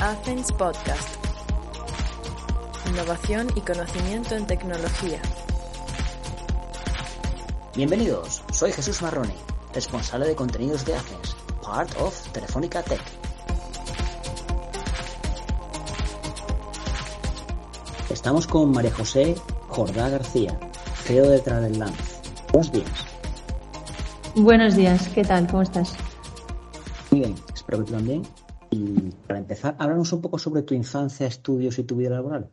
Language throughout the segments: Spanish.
Athens Podcast. Innovación y conocimiento en tecnología. Bienvenidos, soy Jesús Marrone, responsable de contenidos de Athens, part of Telefónica Tech. Estamos con María José Jordá García, CEO de Travel Lance. Buenos días. Buenos días, ¿qué tal? ¿Cómo estás? Muy bien, espero que tú también. Y para empezar, háblanos un poco sobre tu infancia, estudios y tu vida laboral.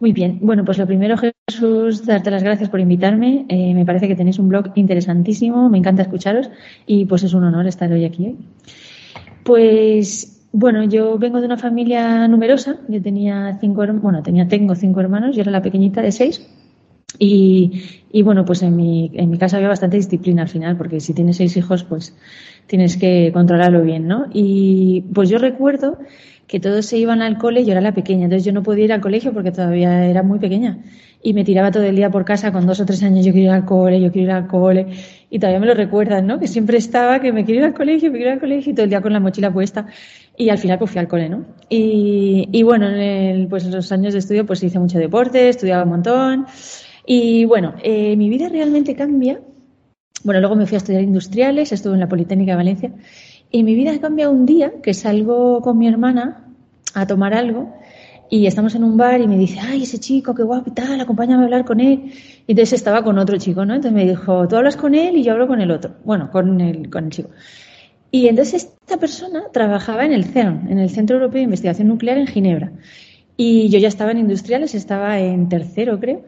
Muy bien, bueno, pues lo primero, Jesús, darte las gracias por invitarme. Eh, me parece que tenéis un blog interesantísimo, me encanta escucharos y pues es un honor estar hoy aquí. Pues bueno, yo vengo de una familia numerosa. Yo tenía cinco, bueno, tenía, tengo cinco hermanos. Yo era la pequeñita de seis. Y, y bueno, pues en mi, en mi casa había bastante disciplina al final, porque si tienes seis hijos, pues tienes que controlarlo bien, ¿no? Y pues yo recuerdo que todos se iban al cole yo era la pequeña, entonces yo no podía ir al colegio porque todavía era muy pequeña y me tiraba todo el día por casa con dos o tres años, yo quiero ir al cole, yo quiero ir al cole y todavía me lo recuerdan, ¿no? Que siempre estaba que me quiero ir al colegio, me quiero ir al colegio y todo el día con la mochila puesta y al final pues fui al cole, ¿no? Y, bueno, en pues los años de estudio pues hice mucho deporte, estudiaba un montón y bueno, eh, mi vida realmente cambia. Bueno, luego me fui a estudiar industriales, estuve en la Politécnica de Valencia y mi vida cambia un día que salgo con mi hermana a tomar algo y estamos en un bar y me dice, ay, ese chico, qué guapo y tal, acompáñame a hablar con él. Y entonces estaba con otro chico, ¿no? Entonces me dijo, tú hablas con él y yo hablo con el otro. Bueno, con el, con el chico. Y entonces esta persona trabajaba en el CERN, en el Centro Europeo de Investigación Nuclear en Ginebra. Y yo ya estaba en industriales, estaba en tercero, creo.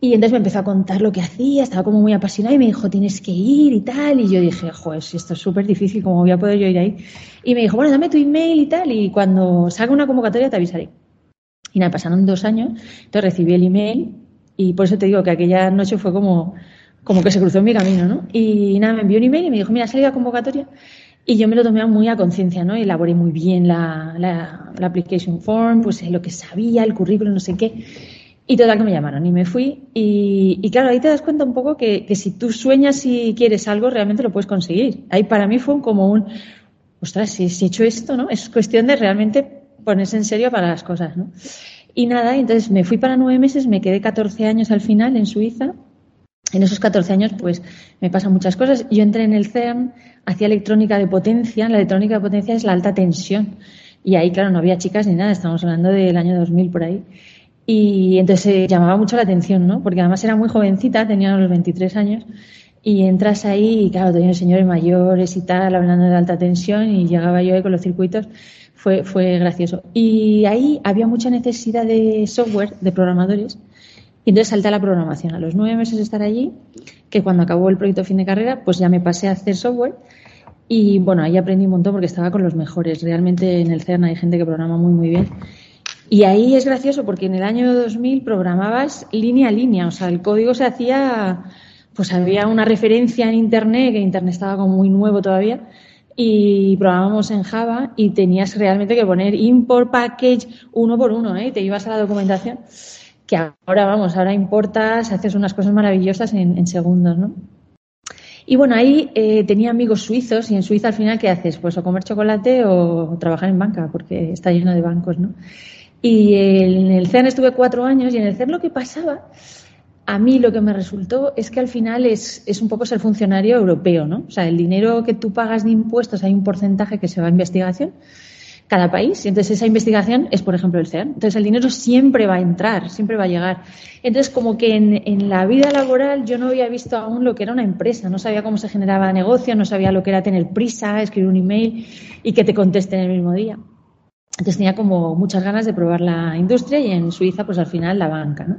Y entonces me empezó a contar lo que hacía, estaba como muy apasionada y me dijo, tienes que ir y tal. Y yo dije, joder, si esto es súper difícil, ¿cómo voy a poder yo ir ahí? Y me dijo, bueno, dame tu email y tal, y cuando salga una convocatoria te avisaré. Y nada, pasaron dos años, entonces recibí el email y por eso te digo que aquella noche fue como, como que se cruzó en mi camino, ¿no? Y nada, me envió un email y me dijo, mira, ha salido la convocatoria. Y yo me lo tomé muy a conciencia, ¿no? Elaboré muy bien la, la, la application form, pues lo que sabía, el currículum, no sé qué. Y total que me llamaron y me fui. Y, claro, ahí te das cuenta un poco que, que, si tú sueñas y quieres algo, realmente lo puedes conseguir. Ahí para mí fue como un, ostras, si, si he hecho esto, ¿no? Es cuestión de realmente ponerse en serio para las cosas, ¿no? Y nada, entonces me fui para nueve meses, me quedé 14 años al final en Suiza. En esos 14 años, pues, me pasan muchas cosas. Yo entré en el CERN, hacía electrónica de potencia. La electrónica de potencia es la alta tensión. Y ahí, claro, no había chicas ni nada. Estamos hablando del año 2000 por ahí. Y entonces llamaba mucho la atención, ¿no? Porque además era muy jovencita, tenía los 23 años, y entras ahí y claro, tenían señores mayores y tal, hablando de alta tensión, y llegaba yo ahí con los circuitos, fue, fue gracioso. Y ahí había mucha necesidad de software, de programadores, y entonces salté a la programación. A los nueve meses de estar allí, que cuando acabó el proyecto fin de carrera, pues ya me pasé a hacer software. Y bueno, ahí aprendí un montón porque estaba con los mejores. Realmente en el CERN hay gente que programa muy, muy bien. Y ahí es gracioso porque en el año 2000 programabas línea a línea, o sea, el código se hacía, pues había una referencia en Internet, que Internet estaba como muy nuevo todavía, y programábamos en Java y tenías realmente que poner import package uno por uno, ¿eh? Te ibas a la documentación, que ahora, vamos, ahora importas, haces unas cosas maravillosas en, en segundos, ¿no? Y bueno, ahí eh, tenía amigos suizos y en Suiza al final, ¿qué haces? Pues o comer chocolate o trabajar en banca, porque está lleno de bancos, ¿no? Y en el CERN estuve cuatro años y en el CERN lo que pasaba, a mí lo que me resultó es que al final es, es un poco ser funcionario europeo, ¿no? O sea, el dinero que tú pagas de impuestos hay un porcentaje que se va a investigación cada país. Y entonces esa investigación es, por ejemplo, el CERN. Entonces el dinero siempre va a entrar, siempre va a llegar. Entonces como que en, en, la vida laboral yo no había visto aún lo que era una empresa, no sabía cómo se generaba negocio, no sabía lo que era tener prisa, escribir un email y que te contesten el mismo día. Entonces tenía como muchas ganas de probar la industria y en Suiza pues al final la banca, ¿no?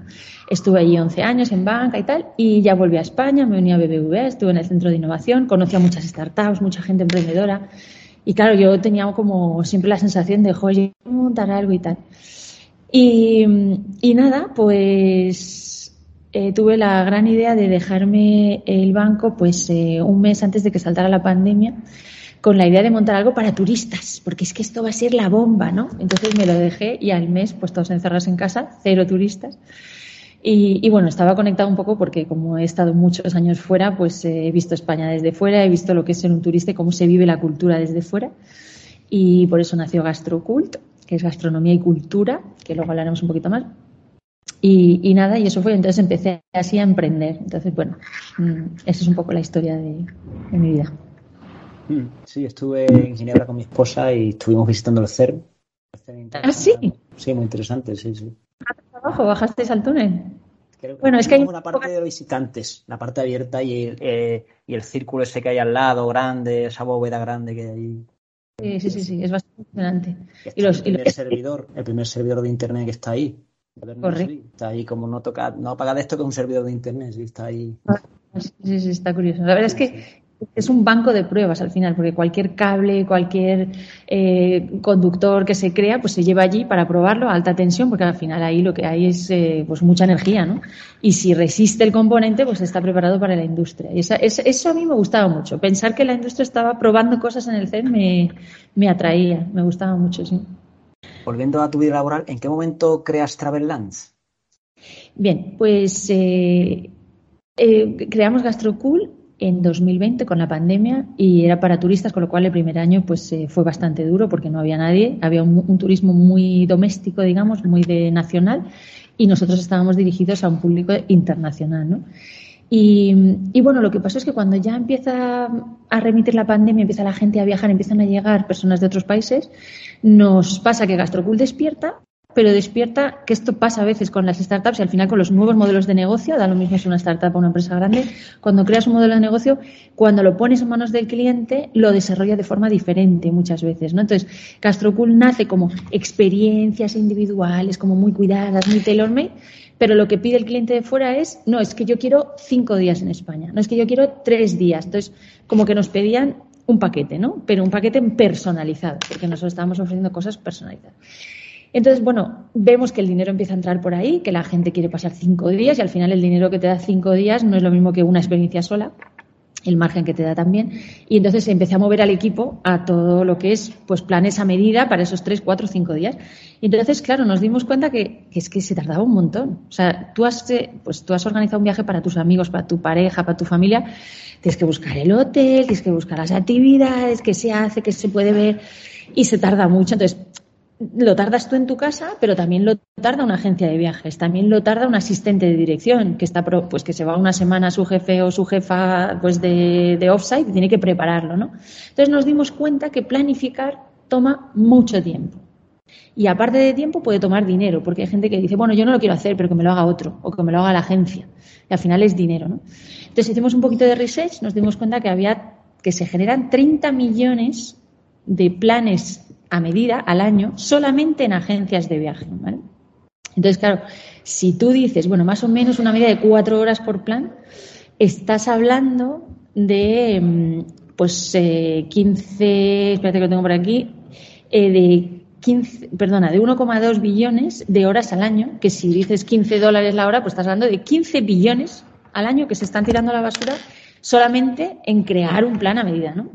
Estuve allí 11 años en banca y tal y ya volví a España, me uní a BBVA, estuve en el centro de innovación, conocí a muchas startups, mucha gente emprendedora y claro, yo tenía como siempre la sensación de, joder, montar algo y tal. Y, y nada, pues eh, tuve la gran idea de dejarme el banco pues eh, un mes antes de que saltara la pandemia con la idea de montar algo para turistas, porque es que esto va a ser la bomba, ¿no? Entonces me lo dejé y al mes pues todos encerrados en casa, cero turistas. Y, y, bueno, estaba conectado un poco porque como he estado muchos años fuera, pues eh, he visto España desde fuera, he visto lo que es ser un turista y cómo se vive la cultura desde fuera. Y por eso nació Gastrocult, que es gastronomía y cultura, que luego hablaremos un poquito más. Y, nada, y eso fue, entonces empecé así a emprender. Entonces, bueno, mm, esa es un poco la historia de mi vida. Mm, sí, estuve en Ginebra con mi esposa y estuvimos visitando el CERN. ¿Ah, sí? Sí, muy interesante, sí, sí. abajo? ¿Bajasteis al túnel? Creo que Bueno, es que hay- la parte de visitantes, la parte abierta y el, eh, y el círculo ese que hay al lado, grande, esa bóveda grande que hay ahí. Sí, sí, sí, sí, es bastante. Que Y los- está y el los- primer servidor, el primer servidor de internet que está ahí. Correcto. Está ahí como no toca, no apaga de esto que es un servidor de internet, sí, está ahí. Sí, sí, sí, está curioso. La verdad es que es un banco de pruebas al final, porque cualquier cable, cualquier eh, conductor que se crea, pues se lleva allí para probarlo a alta tensión, porque al final ahí lo que hay es eh, pues mucha energía, ¿no? Y si resiste el componente, pues está preparado para la industria. Y esa- es- eso a mí me gustaba mucho. Pensar que la industria estaba probando cosas en el CERN me, me atraía, me gustaba mucho, sí. Volviendo a tu vida laboral, ¿en qué momento creas Travellands? Bien, pues eh, creamos GastroCool en 2020 con la pandemia y era para turistas, con lo cual el primer año pues eh, fue bastante duro porque no había nadie, había un, un turismo muy doméstico, digamos, muy de nacional y nosotros estábamos dirigidos a un público internacional, ¿no? Y, y, bueno, lo que pasó es que cuando ya empieza a remitir la pandemia, empieza la gente a viajar, empiezan a llegar personas de otros países, nos pasa que Gastrocool despierta, pero despierta que esto pasa a veces con las startups y al final con los nuevos modelos de negocio, da lo mismo si una startup o una empresa grande, cuando creas un modelo de negocio, cuando lo pones en manos del cliente, lo desarrolla de forma diferente muchas veces, ¿no? Entonces, Gastrocool nace como experiencias individuales, como muy cuidadas, muy tailor-made, pero lo que pide el cliente de fuera es, no, es que yo quiero cinco días en España, no es que yo quiero tres días. Entonces, como que nos pedían un paquete, ¿no? Pero un paquete personalizado, porque nosotros estábamos ofreciendo cosas personalizadas. Entonces, bueno, vemos que el dinero empieza a entrar por ahí, que la gente quiere pasar cinco días y al final el dinero que te da cinco días no es lo mismo que una experiencia sola, el margen que te da también. Y entonces empecé a mover al equipo a todo lo que es pues planes a medida para esos tres, cuatro, cinco días. Y entonces, claro, nos dimos cuenta que, que es que se tardaba un montón. O sea, tú has, eh, pues tú has organizado un viaje para tus amigos, para tu pareja, para tu familia. Tienes que buscar el hotel, tienes que buscar las actividades, qué se hace, qué se puede ver. Y se tarda mucho. Entonces, lo tardas tú en tu casa, pero también lo tarda una agencia de viajes, también lo tarda un asistente de dirección que está pues que se va una semana a su jefe o su jefa pues de, de offsite y tiene que prepararlo, ¿no? Entonces nos dimos cuenta que planificar toma mucho tiempo. Y aparte de tiempo puede tomar dinero, porque hay gente que dice, bueno, yo no lo quiero hacer, pero que me lo haga otro, o que me lo haga la agencia. Y al final es dinero, ¿no? Entonces hicimos un poquito de research, nos dimos cuenta que había, que se generan 30 millones de planes a medida al año solamente en agencias de viaje. ¿vale? Entonces, claro, si tú dices, bueno, más o menos una media de cuatro horas por plan, estás hablando de, pues, eh, 15, espérate que lo tengo por aquí, eh, de 15, perdona, de 1,2 billones de horas al año, que si dices 15 dólares la hora, pues estás hablando de 15 billones al año que se están tirando a la basura solamente en crear un plan a medida, ¿no?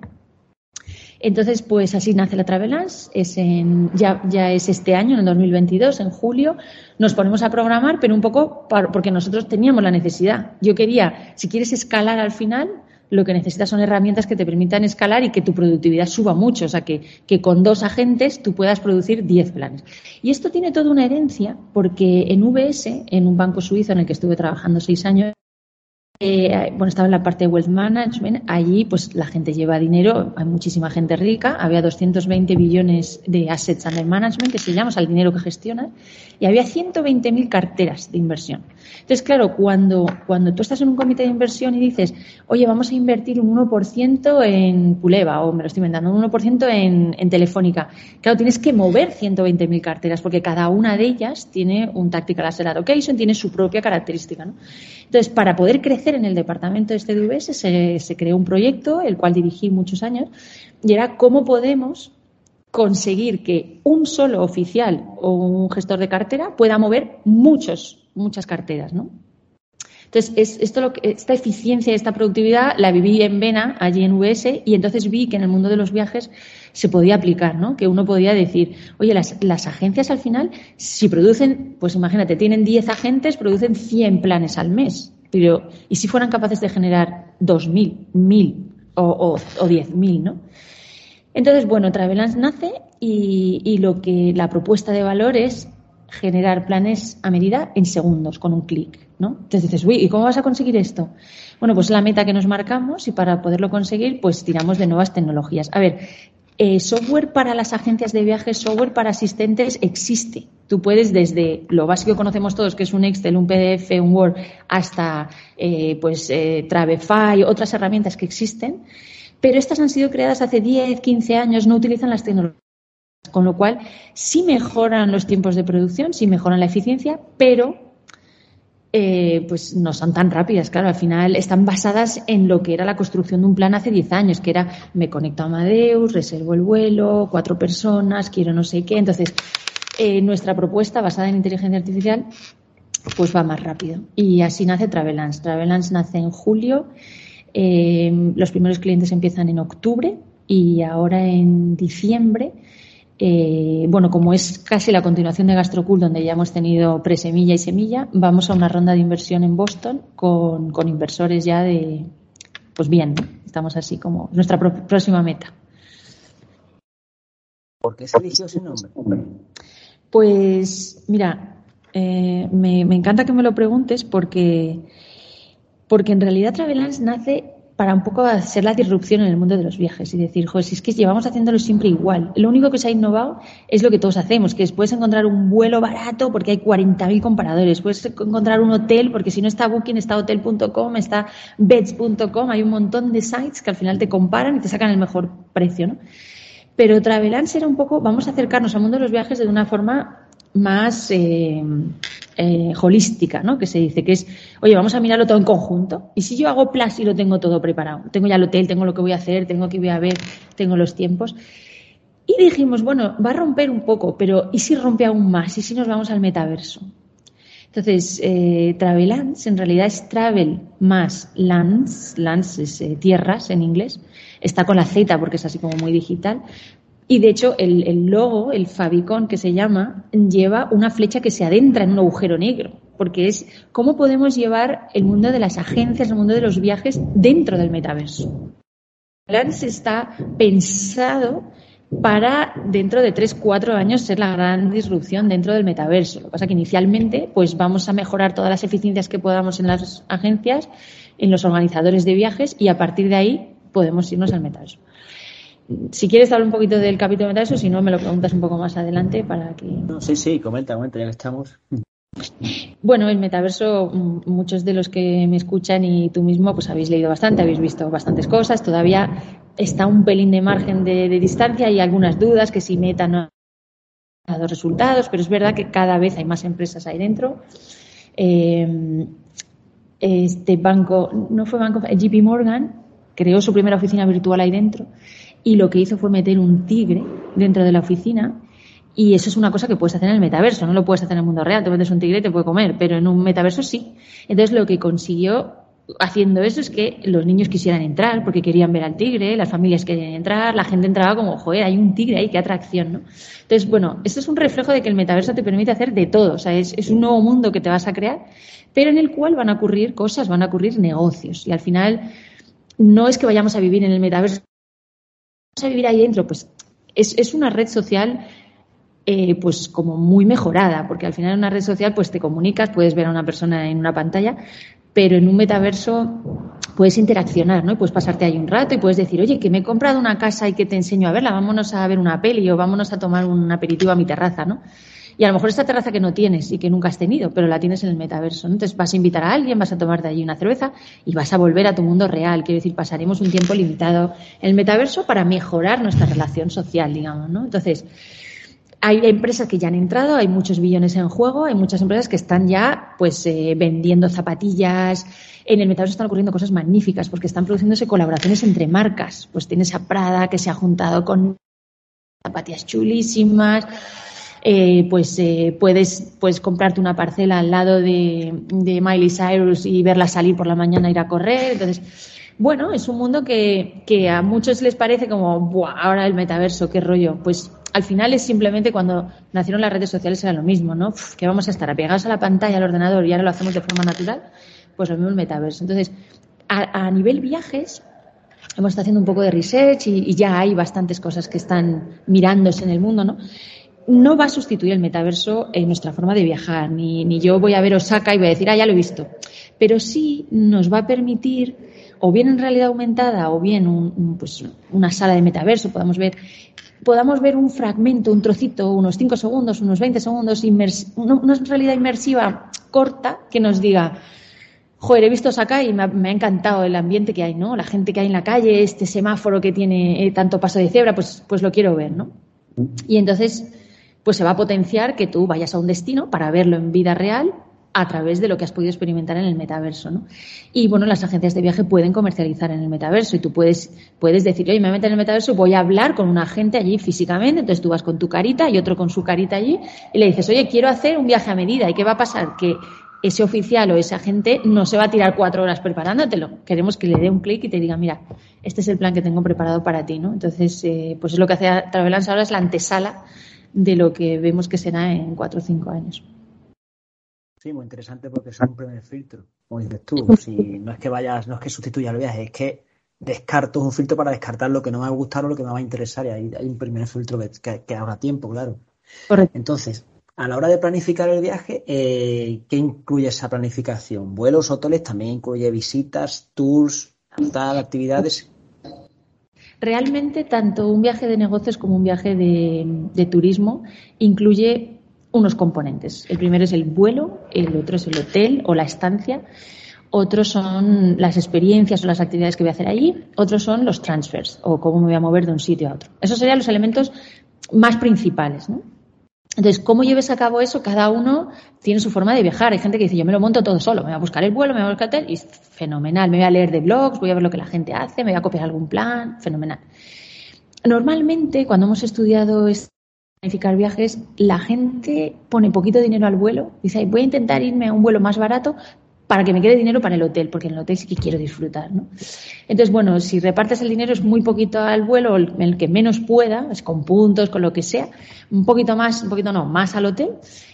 Entonces, pues así nace la Travelance, es en, ya, ya es este año, en el 2022, en julio, nos ponemos a programar, pero un poco para, porque nosotros teníamos la necesidad. Yo quería, si quieres escalar al final, lo que necesitas son herramientas que te permitan escalar y que tu productividad suba mucho, o sea, que, que con dos agentes tú puedas producir 10 planes. Y esto tiene toda una herencia, porque en VS, en un banco suizo en el que estuve trabajando seis años, eh, bueno, estaba en la parte de wealth management, allí pues la gente lleva dinero, hay muchísima gente rica, había 220 billones de assets under management, que se llama, o sea, el dinero que gestiona, y había 120.000 carteras de inversión. Entonces, claro, cuando, cuando tú estás en un comité de inversión y dices, oye, vamos a invertir un 1% en Puleva, o me lo estoy inventando, un 1% en, en Telefónica, claro, tienes que mover 120.000 carteras, porque cada una de ellas tiene un Tactical Asset Allocation, tiene su propia característica, ¿no? Entonces, para poder crecer en el departamento de este DVS, se, se creó un proyecto, el cual dirigí muchos años, y era cómo podemos conseguir que un solo oficial o un gestor de cartera pueda mover muchos, muchas carteras, ¿no? Entonces, es, esto lo que, esta eficiencia, esta productividad la viví en Vena, allí en US, y entonces vi que en el mundo de los viajes se podía aplicar, ¿no? Que uno podía decir, oye, las, las agencias al final, si producen, pues imagínate, tienen 10 agentes, producen 100 planes al mes. Pero, ¿y si fueran capaces de generar 2.000, 1.000 o, o, o 10.000, ¿no? Entonces, bueno, Travelance nace y, lo que la propuesta de valor es generar planes a medida en segundos, con un clic, ¿no? Entonces dices, uy, ¿y cómo vas a conseguir esto? Bueno, pues la meta que nos marcamos y para poderlo conseguir, pues tiramos de nuevas tecnologías. A ver, eh, software para las agencias de viajes, software para asistentes existe. Tú puedes desde lo básico que conocemos todos, que es un Excel, un PDF, un Word, hasta eh, pues eh, Travefy, otras herramientas que existen pero estas han sido creadas hace 10, 15 años, no utilizan las tecnologías. Con lo cual, sí mejoran los tiempos de producción, sí mejoran la eficiencia, pero eh, pues no son tan rápidas. Claro, al final están basadas en lo que era la construcción de un plan hace 10 años, que era me conecto a Amadeus, reservo el vuelo, cuatro personas, quiero no sé qué. Entonces, eh, nuestra propuesta basada en inteligencia artificial pues va más rápido. Y así nace Travelance. Travelance nace en julio eh, los primeros clientes empiezan en octubre y ahora en diciembre. Eh, bueno, como es casi la continuación de GastroCool, donde ya hemos tenido presemilla y semilla, vamos a una ronda de inversión en Boston con, inversores ya de, pues bien, estamos así como nuestra próxima meta. ¿Por qué se eligió ese nombre? Pues mira, eh, me, me, encanta que me lo preguntes porque porque en realidad Travelance nace para un poco hacer la disrupción en el mundo de los viajes y decir, joder, si es que llevamos haciéndolo siempre igual. Lo único que se ha innovado es lo que todos hacemos, que es puedes encontrar un vuelo barato porque hay 40.000 comparadores, puedes encontrar un hotel porque si no está Booking, está hotel.com, está beds.com, hay un montón de sites que al final te comparan y te sacan el mejor precio, ¿no? Pero Travelance era un poco, vamos a acercarnos al mundo de los viajes de una forma más eh, eh, holística, ¿no? Que se dice que es, oye, vamos a mirarlo todo en conjunto. Y si yo hago plus y lo tengo todo preparado, tengo ya el hotel, tengo lo que voy a hacer, tengo que voy a ver, tengo los tiempos. Y dijimos, bueno, va a romper un poco, pero ¿y si rompe aún más? ¿Y si nos vamos al metaverso? Entonces, eh, Travelance en realidad es travel más lands, lands es eh, tierras en inglés, está con la Z porque es así como muy digital, y de hecho, el, logo, el Fabicon que se llama, lleva una flecha que se adentra en un agujero negro, porque es cómo podemos llevar el mundo de las agencias, el mundo de los viajes dentro del metaverso. Lance está pensado para dentro de tres, cuatro años ser la gran disrupción dentro del metaverso. Lo que pasa es que inicialmente pues vamos a mejorar todas las eficiencias que podamos en las agencias, en los organizadores de viajes y a partir de ahí podemos irnos al metaverso. Si quieres hablar un poquito del capítulo de eso, si no me lo preguntas un poco más adelante para que. No, sí, sí, comenta, comenta, ya que estamos. Bueno, el metaverso, mm, muchos de los que me escuchan y tú mismo, pues habéis leído bastante, habéis visto bastantes cosas. Todavía está un pelín de margen de, distancia y algunas dudas que si Meta no ha dado resultados, pero es verdad que cada vez hay más empresas ahí dentro. Eh, este banco, no fue banco, JP Morgan creó su primera oficina virtual ahí dentro y lo que hizo fue meter un tigre dentro de la oficina y eso es una cosa que puedes hacer en el metaverso, no lo puedes hacer en el mundo real, te metes un tigre y te puede comer, pero en un metaverso sí. Entonces lo que consiguió haciendo eso es que los niños quisieran entrar porque querían ver al tigre, las familias querían entrar, la gente entraba como, joder, hay un tigre ahí, qué atracción, ¿no? Entonces, bueno, esto es un reflejo de que el metaverso te permite hacer de todo, o sea, es, es un nuevo mundo que te vas a crear, pero en el cual van a ocurrir cosas, van a ocurrir negocios y al final no es que vayamos a vivir en el metaverso a vivir ahí dentro? Pues es, es una red social eh, pues como muy mejorada, porque al final en una red social pues te comunicas, puedes ver a una persona en una pantalla, pero en un metaverso puedes interaccionar, ¿no? Puedes pasarte ahí un rato y puedes decir, oye, que me he comprado una casa y que te enseño a verla, vámonos a ver una peli o vámonos a tomar un aperitivo a mi terraza, ¿no? Y a lo mejor esta terraza que no tienes y que nunca has tenido, pero la tienes en el metaverso. Entonces vas a invitar a alguien, vas a tomar de allí una cerveza y vas a volver a tu mundo real. Quiero decir, pasaremos un tiempo limitado en el metaverso para mejorar nuestra relación social, digamos, ¿no? Entonces, hay empresas que ya han entrado, hay muchos billones en juego, hay muchas empresas que están ya pues eh, vendiendo zapatillas. En el metaverso están ocurriendo cosas magníficas porque están produciéndose colaboraciones entre marcas. Pues tienes a Prada que se ha juntado con zapatillas chulísimas. Eh, pues eh, puedes, puedes comprarte una parcela al lado de, de Miley Cyrus y verla salir por la mañana ir a correr. Entonces, bueno, es un mundo que, que a muchos les parece como, Buah, ahora el metaverso, qué rollo. Pues al final es simplemente cuando nacieron las redes sociales era lo mismo, ¿no? que vamos a estar apegados a la pantalla, al ordenador y ahora lo hacemos de forma natural, pues lo mismo el metaverso. Entonces, a, nivel viajes, hemos estado haciendo un poco de research y, ya hay bastantes cosas que están mirándose en el mundo, ¿no? No va a sustituir el metaverso en nuestra forma de viajar, ni, ni yo voy a ver Osaka y voy a decir, ah, ya lo he visto. Pero sí nos va a permitir, o bien en realidad aumentada, o bien un, pues, una sala de metaverso, podamos ver podamos ver un fragmento, un trocito, unos 5 segundos, unos 20 segundos, una realidad inmersiva corta que nos diga, joder, he visto acá y me ha, encantado el ambiente que hay, ¿no? La gente que hay en la calle, este semáforo que tiene eh, tanto paso de cebra, pues, pues lo quiero ver, ¿no? Y entonces, pues se va a potenciar que tú vayas a un destino para verlo en vida real a través de lo que has podido experimentar en el metaverso, ¿no? Y bueno, las agencias de viaje pueden comercializar en el metaverso y tú puedes, puedes decir, oye, me meto en el metaverso voy a hablar con un agente allí físicamente, entonces tú vas con tu carita y otro con su carita allí y le dices, oye, quiero hacer un viaje a medida y qué va a pasar que ese oficial o ese agente no se va a tirar cuatro horas preparándotelo. Queremos que le dé un clic y te diga, mira, este es el plan que tengo preparado para ti, ¿no? Entonces, eh, pues es lo que hace Travelance ahora es la antesala de lo que vemos que será en cuatro o cinco años. Sí, muy interesante porque es un primer filtro, como dices tú. Si no es que vayas, no es que sustituya el viaje, es que descarto un filtro para descartar lo que no me va a gustar o lo que me va a interesar. Y ahí hay un primer filtro que, que, habrá tiempo, claro. Correcto. Entonces, a la hora de planificar el viaje, eh, ¿qué incluye esa planificación? ¿Vuelos, hoteles? ¿También incluye visitas, tours, tal, actividades? Realmente, tanto un viaje de negocios como un viaje de, turismo incluye unos componentes. El primero es el vuelo, el otro es el hotel o la estancia, otros son las experiencias o las actividades que voy a hacer allí, otros son los transfers o cómo me voy a mover de un sitio a otro. Esos serían los elementos más principales. ¿no? Entonces, ¿cómo lleves a cabo eso? Cada uno tiene su forma de viajar. Hay gente que dice, yo me lo monto todo solo, me voy a buscar el vuelo, me voy a buscar el y fenomenal. Me voy a leer de blogs, voy a ver lo que la gente hace, me voy a copiar algún plan, fenomenal. Normalmente, cuando hemos estudiado planificar viajes, la gente pone poquito dinero al vuelo, dice, voy a intentar irme a un vuelo más barato para que me quede dinero para el hotel, porque en el hotel sí que quiero disfrutar, ¿no? Entonces, bueno, si repartes el dinero es muy poquito al vuelo, el que menos pueda, es con puntos, con lo que sea, un poquito más, un poquito no, más al hotel.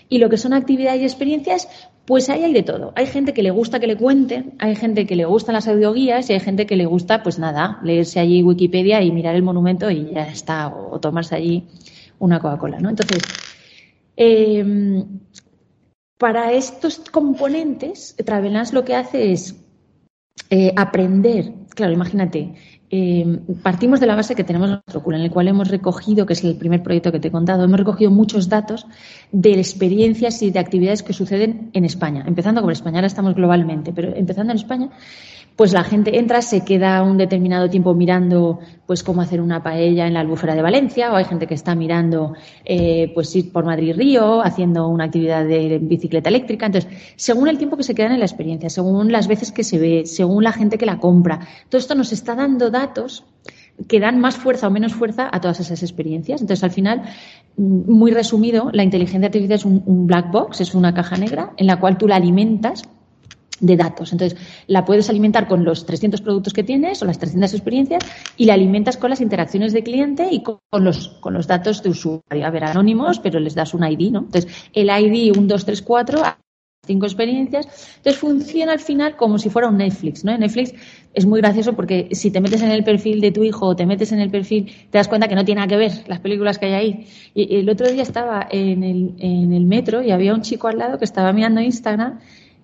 Y lo que son actividades y experiencias, pues ahí hay de todo. Hay gente que le gusta que le cuenten, hay gente que le gustan las audioguías y hay gente que le gusta, pues nada, leerse allí Wikipedia y mirar el monumento y ya está, o tomarse allí una Coca-Cola, ¿no? Entonces, eh, para estos componentes, Travelance lo que hace es eh, aprender, claro, imagínate, eh, partimos de la base que tenemos nuestro cura, en el cual hemos recogido, que es el primer proyecto que te he contado, hemos recogido muchos datos de experiencias y de actividades que suceden en España, empezando con España, ahora estamos globalmente, pero empezando en España, pues la gente entra, se queda un determinado tiempo mirando pues cómo hacer una paella en la albufera de Valencia, o hay gente que está mirando eh, pues ir por Madrid Río, haciendo una actividad de bicicleta eléctrica. Entonces, según el tiempo que se quedan en la experiencia, según las veces que se ve, según la gente que la compra, todo esto nos está dando datos que dan más fuerza o menos fuerza a todas esas experiencias. Entonces, al final, muy resumido, la inteligencia artificial es un black box, es una caja negra en la cual tú la alimentas de datos. Entonces, la puedes alimentar con los 300 productos que tienes o las 300 experiencias y la alimentas con las interacciones de cliente y con los, con los datos de usuario. A ver, anónimos, pero les das un ID, ¿no? Entonces, el ID 1, 2, 3, 4, cinco experiencias. Entonces, funciona al final como si fuera un Netflix, ¿no? Netflix es muy gracioso porque si te metes en el perfil de tu hijo o te metes en el perfil, te das cuenta que no tiene nada que ver las películas que hay ahí. Y el otro día estaba en el, en el metro y había un chico al lado que estaba mirando Instagram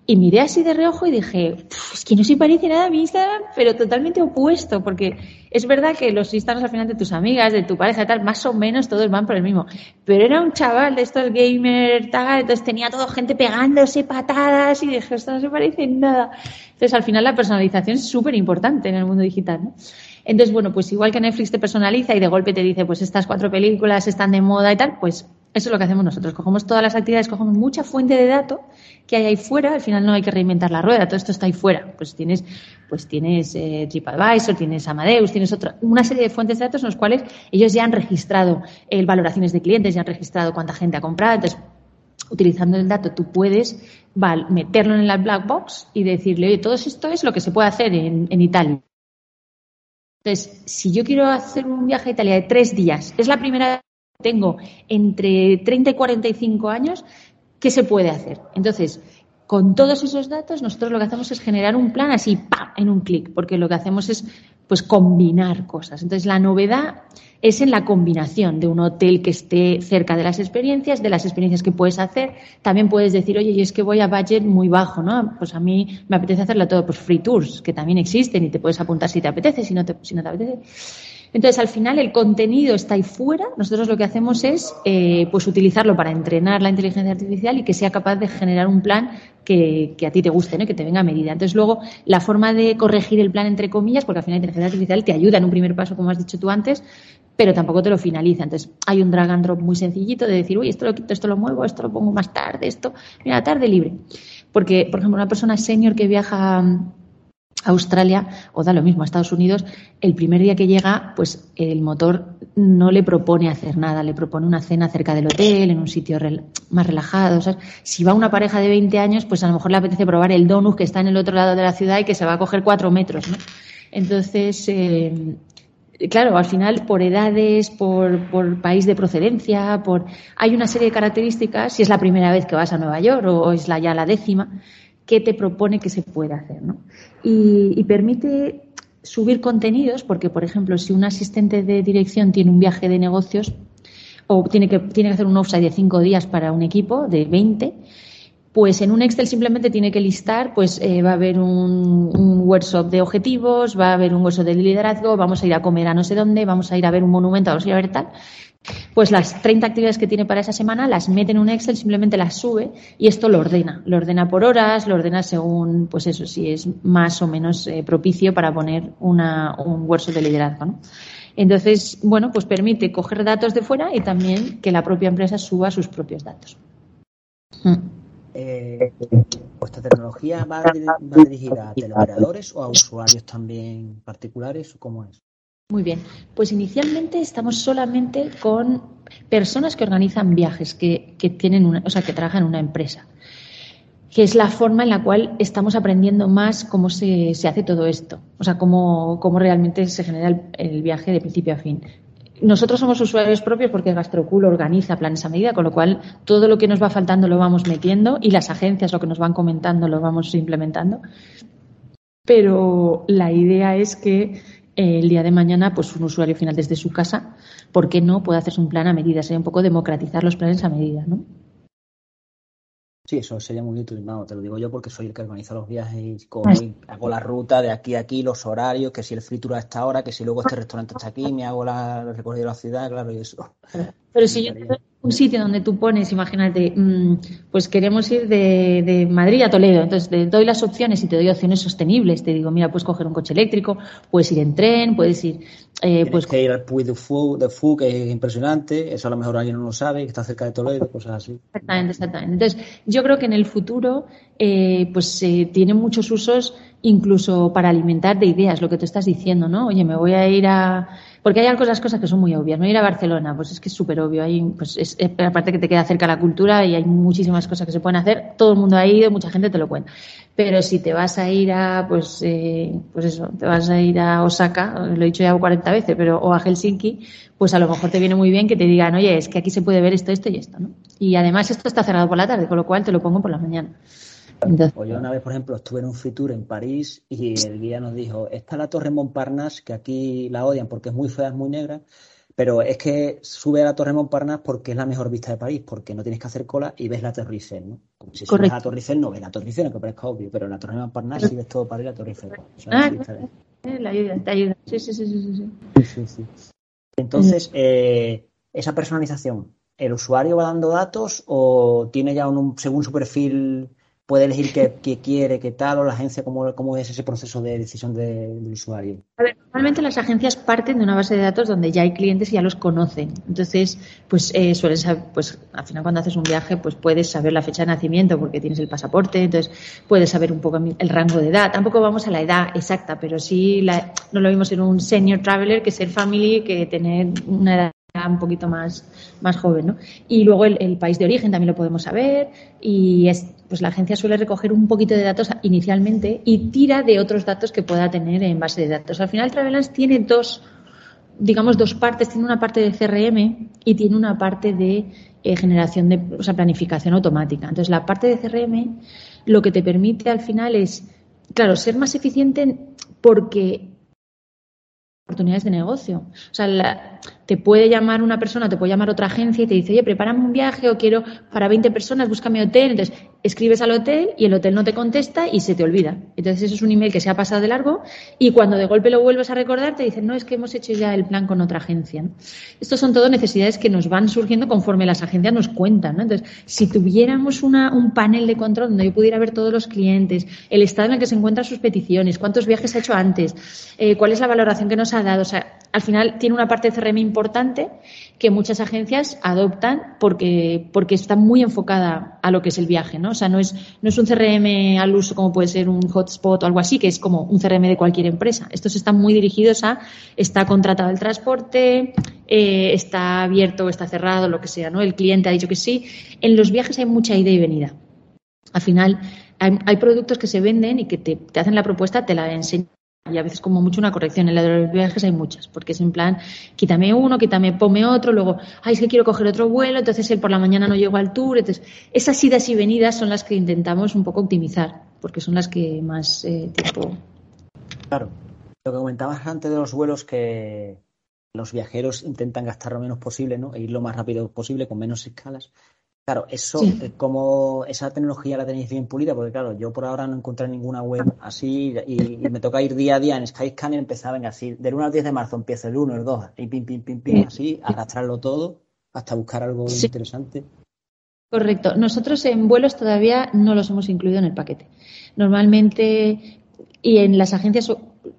Y miré así de reojo y dije, es que no se parece nada a mi Instagram, pero totalmente opuesto, porque es verdad que los Instagrams al final de tus amigas, de tu pareja tal, más o menos todos van por el mismo. Pero era un chaval de estos gamer, tal, entonces tenía toda gente pegándose patadas y dije, esto no se parece nada. Entonces al final la personalización es súper importante en el mundo digital, ¿no? Entonces, bueno, pues igual que Netflix te personaliza y de golpe te dice, pues estas cuatro películas están de moda y tal, pues eso es lo que hacemos nosotros. Cogemos todas las actividades, cogemos mucha fuente de datos que hay ahí fuera. Al final no hay que reinventar la rueda, todo esto está ahí fuera. Pues tienes, pues tienes eh, TripAdvisor, tienes Amadeus, tienes otra, una serie de fuentes de datos en los cuales ellos ya han registrado eh, valoraciones de clientes, ya han registrado cuánta gente ha comprado. Entonces, utilizando el dato, tú puedes meterlo en la black box y decirle, oye, todo esto es lo que se puede hacer en, en Italia. Entonces, si yo quiero hacer un viaje a Italia de tres días, es la primera tengo entre 30 y 45 años, ¿qué se puede hacer? Entonces, con todos esos datos, nosotros lo que hacemos es generar un plan así, ¡pam!, en un clic, porque lo que hacemos es pues combinar cosas. Entonces, la novedad es en la combinación de un hotel que esté cerca de las experiencias, de las experiencias que puedes hacer. También puedes decir, oye, yo es que voy a budget muy bajo, ¿no? Pues a mí me apetece hacerlo todo, pues free tours, que también existen y te puedes apuntar si te apetece, si no te, si no te apetece. Entonces, al final, el contenido está ahí fuera. Nosotros lo que hacemos es eh, pues utilizarlo para entrenar la inteligencia artificial y que sea capaz de generar un plan que, a ti te guste, ¿no? que te venga a medida. Entonces, luego, la forma de corregir el plan, entre comillas, porque al final la inteligencia artificial te ayuda en un primer paso, como has dicho tú antes, pero tampoco te lo finaliza. Entonces, hay un drag and drop muy sencillito de decir, uy, esto lo quito, esto lo muevo, esto lo pongo más tarde, esto, mira, tarde libre. Porque, por ejemplo, una persona senior que viaja Australia o da lo mismo a Estados Unidos, el primer día que llega, pues el motor no le propone hacer nada, le propone una cena cerca del hotel, en un sitio más relajado. Si va una pareja de 20 años, pues a lo mejor le apetece probar el donut que está en el otro lado de la ciudad y que se va a coger cuatro metros. ¿no? Entonces, eh, claro, al final por edades, por, por, país de procedencia, por hay una serie de características, si es la primera vez que vas a Nueva York o, es la, ya la décima, qué te propone que se puede hacer. ¿no? Y, permite subir contenidos, porque, por ejemplo, si un asistente de dirección tiene un viaje de negocios o tiene que, tiene que hacer un offside de cinco días para un equipo de 20, pues en un Excel simplemente tiene que listar, pues eh, va a haber un, un, workshop de objetivos, va a haber un workshop de liderazgo, vamos a ir a comer a no sé dónde, vamos a ir a ver un monumento, vamos a ir a ver tal pues las 30 actividades que tiene para esa semana las mete en un Excel, simplemente las sube y esto lo ordena. Lo ordena por horas, lo ordena según, pues eso, si es más o menos eh, propicio para poner una, un workshop de liderazgo. ¿no? Entonces, bueno, pues permite coger datos de fuera y también que la propia empresa suba sus propios datos. Mm. Eh, ¿Vuestra tecnología va, dirigida a teleoperadores o a usuarios también particulares? ¿Cómo es? Muy bien, pues inicialmente estamos solamente con personas que organizan viajes, que, tienen una, o sea, que trabajan en una empresa, que es la forma en la cual estamos aprendiendo más cómo se, hace todo esto, o sea, cómo, cómo realmente se genera el, viaje de principio a fin. Nosotros somos usuarios propios porque Gastrocool organiza planes a medida, con lo cual todo lo que nos va faltando lo vamos metiendo y las agencias lo que nos van comentando lo vamos implementando. Pero la idea es que el día de mañana, pues un usuario final desde su casa, ¿por qué no puede hacerse un plan a medida? Sería un poco democratizar los planes a medida, ¿no? Sí, eso sería muy útil, te lo digo yo porque soy el que organiza los viajes, hago la ruta de aquí a aquí, los horarios, que si el fritura a esta hora, que si luego este restaurante está aquí, me hago la, el recorrido de la ciudad, claro, y eso. Pero si yo un sitio donde tú pones, imagínate, mm, pues queremos ir de, Madrid a Toledo, entonces te doy las opciones y te doy opciones sostenibles. Te digo, mira, puedes coger un coche eléctrico, puedes ir en tren, puedes ir. Eh, pues que ir al Puy de Fou, de Fou, que es impresionante, eso a lo mejor alguien no lo sabe, que está cerca de Toledo, cosas así. Exactamente, exactamente. Entonces, yo creo que en el futuro, eh, pues eh, tiene muchos usos, incluso para alimentar de ideas, lo que tú estás diciendo, ¿no? Oye, me voy a ir a porque hay algunas cosas que son muy obvias. No ir a Barcelona, pues es que es súper obvio. Hay, pues es, aparte que te queda cerca la cultura y hay muchísimas cosas que se pueden hacer. Todo el mundo ha ido, mucha gente te lo cuenta. Pero si te vas a ir a, pues, eh, pues eso, te vas a ir a Osaka, lo he dicho ya 40 veces, pero, o a Helsinki, pues a lo mejor te viene muy bien que te digan, oye, es que aquí se puede ver esto, esto y esto, ¿no? Y además esto está cerrado por la tarde, con lo cual te lo pongo por la mañana. O yo una vez, por ejemplo, estuve en un free tour en París y el guía nos dijo, está la torre Montparnasse, que aquí la odian porque es muy fea, es muy negra, Pero es que sube a la Torre Montparnasse porque es la mejor vista de París, porque no tienes que hacer cola y ves la Torre Eiffel, ¿no? Como si subes a la Torre Eiffel no ves la Torre Eiffel, que parezca obvio, pero en la Torre Montparnasse sí ves todo París y la Torre Eiffel. Ah, de... la ayuda, te ayuda. Sí, sí, sí, sí. sí. sí, sí. Entonces, eh, esa personalización, ¿el usuario va dando datos o tiene ya un, según su perfil puede elegir qué, quiere, qué tal, o la agencia, cómo, cómo es ese proceso de decisión del usuario. Normalmente las agencias parten de una base de datos donde ya hay clientes y ya los conocen. Entonces, pues eh, suelen saber, pues al final cuando haces un viaje, pues puedes saber la fecha de nacimiento porque tienes el pasaporte, entonces puedes saber un poco el rango de edad. Tampoco vamos a la edad exacta, pero sí la, no lo vimos en un senior traveler que ser family que tener una edad un poquito más, más joven, ¿no? Y luego el, país de origen también lo podemos saber y es, pues la agencia suele recoger un poquito de datos inicialmente y tira de otros datos que pueda tener en base de datos. Al final Travelance tiene dos, digamos, dos partes. Tiene una parte de CRM y tiene una parte de eh, generación de, o sea, planificación automática. Entonces, la parte de CRM lo que te permite al final es, claro, ser más eficiente porque oportunidades de negocio. O sea, te puede llamar una persona, te puede llamar otra agencia y te dice, oye, prepárame un viaje o quiero para 20 personas, búscame hotel. Entonces, escribes al hotel y el hotel no te contesta y se te olvida. Entonces, eso es un email que se ha pasado de largo y cuando de golpe lo vuelves a recordar, te dicen, no, es que hemos hecho ya el plan con otra agencia. Estos son todo necesidades que nos van surgiendo conforme las agencias nos cuentan. Entonces, si tuviéramos una, un panel de control donde yo pudiera ver todos los clientes, el estado en el que se encuentran sus peticiones, cuántos viajes ha hecho antes, eh, cuál es la valoración que nos ha dado, o sea, al final tiene una parte de CRM importante que muchas agencias adoptan porque, porque está muy enfocada a lo que es el viaje, ¿no? O sea, no es, no es un CRM al uso como puede ser un hotspot o algo así, que es como un CRM de cualquier empresa. Estos están muy dirigidos a, está contratado el transporte, eh, está abierto o está cerrado, lo que sea, ¿no? El cliente ha dicho que sí. En los viajes hay mucha ida y venida. Al final, hay, productos que se venden y que te, te hacen la propuesta, te la enseñan y a veces como mucho una corrección. En la de los viajes hay muchas, porque es en plan, quítame uno, quítame, ponme otro, luego, ay, es que quiero coger otro vuelo, entonces él por la mañana no llego al tour. Entonces, esas idas y venidas son las que intentamos un poco optimizar, porque son las que más eh, tiempo. Claro. Lo que comentabas antes de los vuelos que los viajeros intentan gastar lo menos posible, ¿no? E ir lo más rápido posible, con menos escalas. Claro, eso, eh, como esa tecnología la tenéis bien pulida, porque claro, yo por ahora no encontré ninguna web así y, me toca ir día a día en Skyscanner, empezar, venga, así, del 1 al 10 de marzo empieza el 1, el 2, y pim, pim, pim, pim, así, arrastrarlo todo hasta buscar algo interesante. Correcto. Nosotros en vuelos todavía no los hemos incluido en el paquete. Normalmente, y en las agencias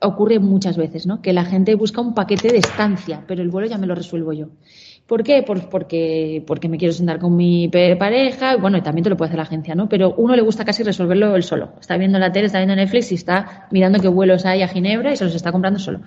ocurre muchas veces, ¿no? Que la gente busca un paquete de estancia, pero el vuelo ya me lo resuelvo yo. ¿Por qué? porque, porque me quiero sentar con mi pareja, bueno, y también te lo puede hacer la agencia, ¿no? Pero uno le gusta casi resolverlo él solo. Está viendo la tele, está viendo Netflix y está mirando qué vuelos hay a Ginebra y se los está comprando solo.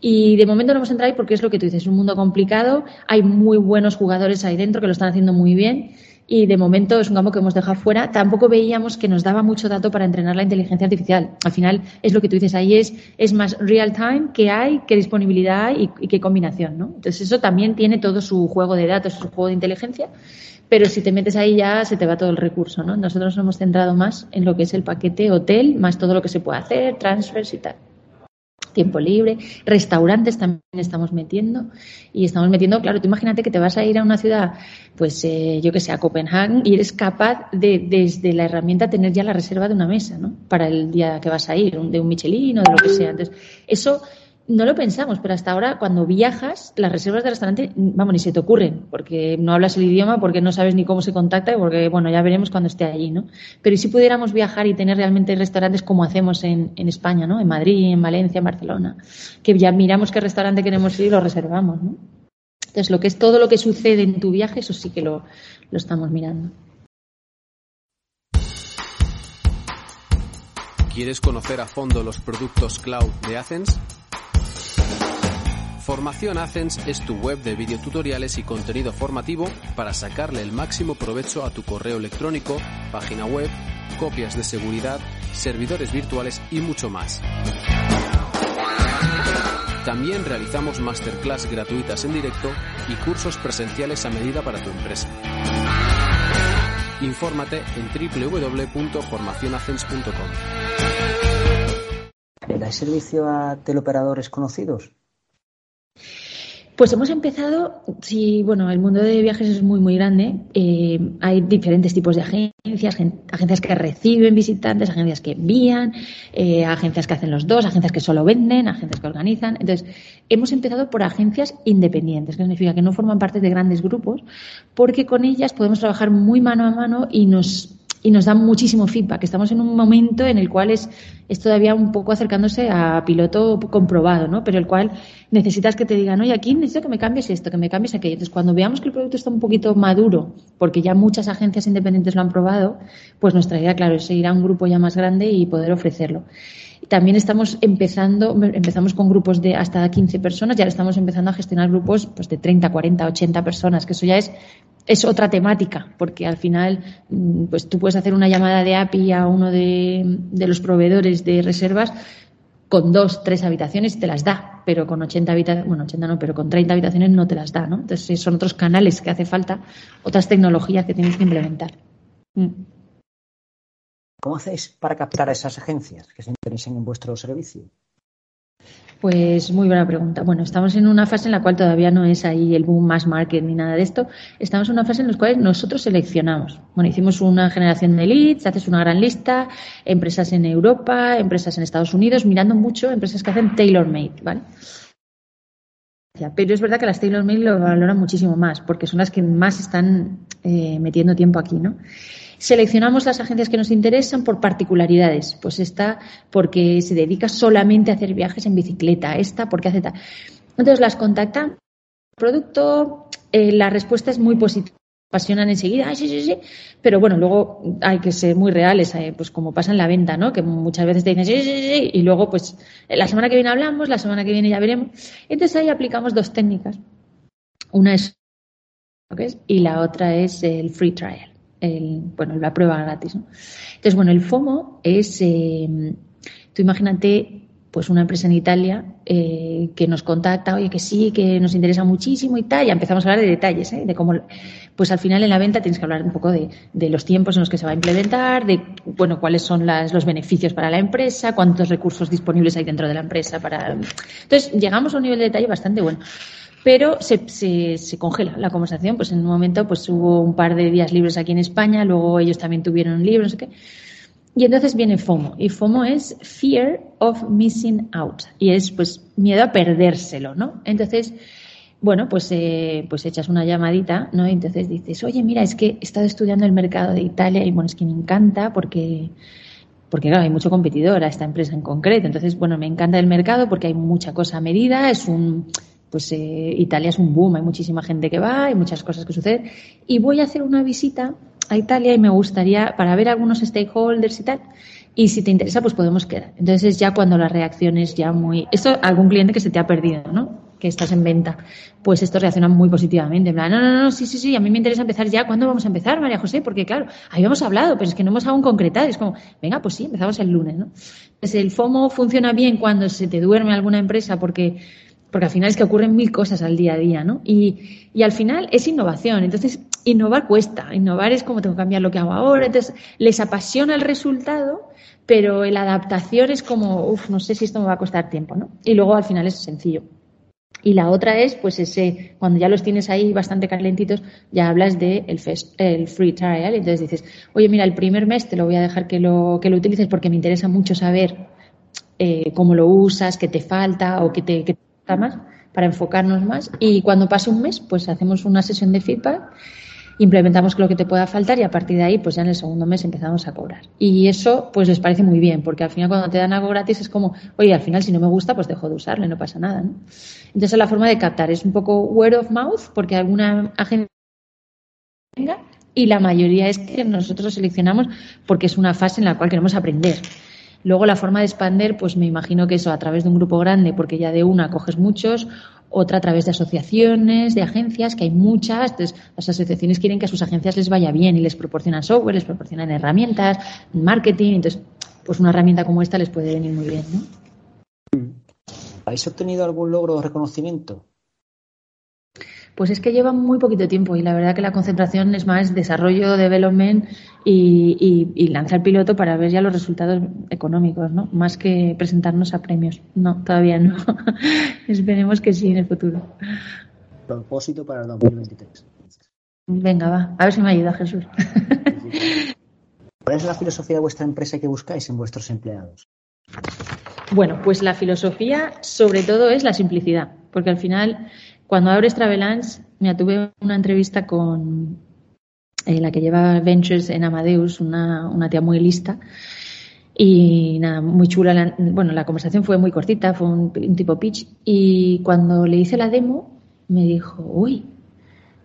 Y de momento no hemos entrado ahí porque es lo que tú dices, es un mundo complicado, hay muy buenos jugadores ahí dentro que lo están haciendo muy bien y de momento es un campo que hemos dejado fuera. Tampoco veíamos que nos daba mucho dato para entrenar la inteligencia artificial. Al final es lo que tú dices, ahí es, es más real time, qué hay, qué disponibilidad hay y, qué combinación, ¿no? Entonces eso también tiene todo su juego de datos, su juego de inteligencia, pero si te metes ahí ya se te va todo el recurso, ¿no? Nosotros nos hemos centrado más en lo que es el paquete hotel, más todo lo que se puede hacer, transfers y tal tiempo libre, restaurantes también estamos metiendo y estamos metiendo, claro, tú imagínate que te vas a ir a una ciudad, pues eh, yo que sé, a Copenhague y eres capaz de desde la herramienta tener ya la reserva de una mesa, ¿no? Para el día que vas a ir, de un Michelin o de lo que sea. Entonces, eso no lo pensamos, pero hasta ahora cuando viajas, las reservas de restaurante, vamos, ni se te ocurren, porque no hablas el idioma, porque no sabes ni cómo se contacta, porque, bueno, ya veremos cuando esté allí, ¿no? Pero si pudiéramos viajar y tener realmente restaurantes como hacemos en, en España, ¿no? En Madrid, en Valencia, en Barcelona, que ya miramos qué restaurante queremos ir y lo reservamos, ¿no? Entonces, lo que es todo lo que sucede en tu viaje, eso sí que lo, lo estamos mirando. ¿Quieres conocer a fondo los productos cloud de Athens? Formación Athens es tu web de videotutoriales y contenido formativo para sacarle el máximo provecho a tu correo electrónico, página web, copias de seguridad, servidores virtuales y mucho más. También realizamos masterclass gratuitas en directo y cursos presenciales a medida para tu empresa. Infórmate en www.formacionathens.com. ¿Dais servicio a teleoperadores conocidos? Pues hemos empezado, sí, bueno, el mundo de viajes es muy, muy grande. Eh, hay diferentes tipos de agencias, agencias que reciben visitantes, agencias que envían, eh, agencias que hacen los dos, agencias que solo venden, agencias que organizan. Entonces, hemos empezado por agencias independientes, que significa que no forman parte de grandes grupos, porque con ellas podemos trabajar muy mano a mano y nos y nos dan muchísimo feedback. Estamos en un momento en el cual es, es todavía un poco acercándose a piloto comprobado, ¿no? Pero el cual necesitas que te digan, oye, aquí necesito que me cambies esto, que me cambies aquello. Entonces, cuando veamos que el producto está un poquito maduro, porque ya muchas agencias independientes lo han probado, pues nuestra idea, claro, es ir a un grupo ya más grande y poder ofrecerlo. También estamos empezando, empezamos con grupos de hasta 15 personas y ahora estamos empezando a gestionar grupos pues, de 30, 40, 80 personas, que eso ya es es otra temática, porque al final, mm, pues tú puedes hacer una llamada de API a uno de, los proveedores de reservas con dos, tres habitaciones te las da, pero con 80 habitaciones, bueno, 80 no, pero con 30 habitaciones no te las da, ¿no? Entonces son otros canales que hace falta, otras tecnologías que tienes que implementar. Mm. ¿Cómo hacéis para captar a esas agencias que se interesen en vuestro servicio? Pues muy buena pregunta. Bueno, estamos en una fase en la cual todavía no es ahí el boom mass market ni nada de esto. Estamos en una fase en la cual nosotros seleccionamos. Bueno, hicimos una generación de leads, haces una gran lista, empresas en Europa, empresas en Estados Unidos, mirando mucho empresas que hacen tailor-made, ¿vale? Pero es verdad que las tailor-made lo valoran muchísimo más, porque son las que más están eh, metiendo tiempo aquí, ¿no? Seleccionamos las agencias que nos interesan por particularidades. Pues esta porque se dedica solamente a hacer viajes en bicicleta, esta porque hace tal. Entonces las contactan. Producto, eh, la respuesta es muy positiva apasionan enseguida, sí, sí, sí, pero bueno, luego hay que ser muy reales, eh, pues como pasa en la venta, ¿no? Que muchas veces te dicen sí, sí, sí, y luego pues la semana que viene hablamos, la semana que viene ya veremos. Entonces ahí aplicamos dos técnicas. Una es y la otra es el free trial el, bueno, la prueba gratis. ¿no? Entonces, bueno, el FOMO es, eh, tú imagínate, pues una empresa en Italia eh, que nos contacta, oye, que sí, que nos interesa muchísimo y tal, ya empezamos a hablar de detalles, ¿eh? de cómo, pues al final en la venta tienes que hablar un poco de, los tiempos en los que se va a implementar, de, bueno, cuáles son los beneficios para la empresa, cuántos recursos disponibles hay dentro de la empresa para. Entonces, llegamos a un nivel de detalle bastante bueno pero se, se, se, congela la conversación. Pues en un momento pues hubo un par de días libres aquí en España, luego ellos también tuvieron libros, no sé qué. Y entonces viene FOMO. Y FOMO es Fear of Missing Out. Y es pues miedo a perdérselo, ¿no? Entonces, bueno, pues, eh, pues echas una llamadita, ¿no? Y entonces dices, oye, mira, es que he estado estudiando el mercado de Italia y bueno, es que me encanta porque porque claro, hay mucho competidor a esta empresa en concreto. Entonces, bueno, me encanta el mercado porque hay mucha cosa a medida, es un, pues eh, Italia es un boom, hay muchísima gente que va, hay muchas cosas que suceden. Y voy a hacer una visita a Italia y me gustaría, para ver algunos stakeholders y tal, y si te interesa, pues podemos quedar. Entonces ya cuando la reacción es ya muy... Esto, algún cliente que se te ha perdido, ¿no? Que estás en venta, pues esto reacciona muy positivamente. En plan, no, no, no, sí, sí, sí, a mí me interesa empezar ya. ¿Cuándo vamos a empezar, María José? Porque claro, habíamos hablado, pero es que no hemos aún concretado. Es como, venga, pues sí, empezamos el lunes, ¿no? Pues el FOMO funciona bien cuando se te duerme alguna empresa porque porque al final es que ocurren mil cosas al día a día, ¿no? Y, y al final es innovación, entonces innovar cuesta, innovar es como tengo que cambiar lo que hago ahora, entonces les apasiona el resultado, pero la adaptación es como, uff, no sé si esto me va a costar tiempo, ¿no? Y luego al final es sencillo. Y la otra es, pues ese, cuando ya los tienes ahí bastante calentitos, ya hablas de el, el free trial. Entonces dices, oye, mira, el primer mes te lo voy a dejar que lo, que lo utilices porque me interesa mucho saber eh, cómo lo usas, qué te falta o qué te, qué más para enfocarnos más y cuando pase un mes pues hacemos una sesión de feedback implementamos lo que te pueda faltar y a partir de ahí pues ya en el segundo mes empezamos a cobrar y eso pues les parece muy bien porque al final cuando te dan algo gratis es como oye al final si no me gusta pues dejo de usarlo y no pasa nada ¿no? entonces la forma de captar es un poco word of mouth porque alguna agencia venga y la mayoría es que nosotros seleccionamos porque es una fase en la cual queremos aprender Luego la forma de expander, pues me imagino que eso a través de un grupo grande, porque ya de una coges muchos, otra a través de asociaciones, de agencias, que hay muchas. Entonces, las asociaciones quieren que a sus agencias les vaya bien y les proporcionan software, les proporcionan herramientas, marketing. Entonces, pues una herramienta como esta les puede venir muy bien, ¿no? ¿Habéis obtenido algún logro o reconocimiento? Pues es que lleva muy poquito tiempo y la verdad que la concentración es más desarrollo, development y, y, lanzar piloto para ver ya los resultados económicos, ¿no? Más que presentarnos a premios. No, todavía no. Esperemos que sí en el futuro. propósito para el 2023. Venga, va, a ver si me ayuda Jesús. ¿Cuál es la filosofía de vuestra empresa que buscáis en vuestros empleados? Bueno, pues la filosofía sobre todo es la simplicidad, porque al final cuando abres Travelance, me tuve una entrevista con eh, la que lleva Ventures en Amadeus, una, una tía muy lista, y nada, muy chula. bueno, la conversación fue muy cortita, fue un, tipo pitch. Y cuando le hice la demo, me dijo, uy,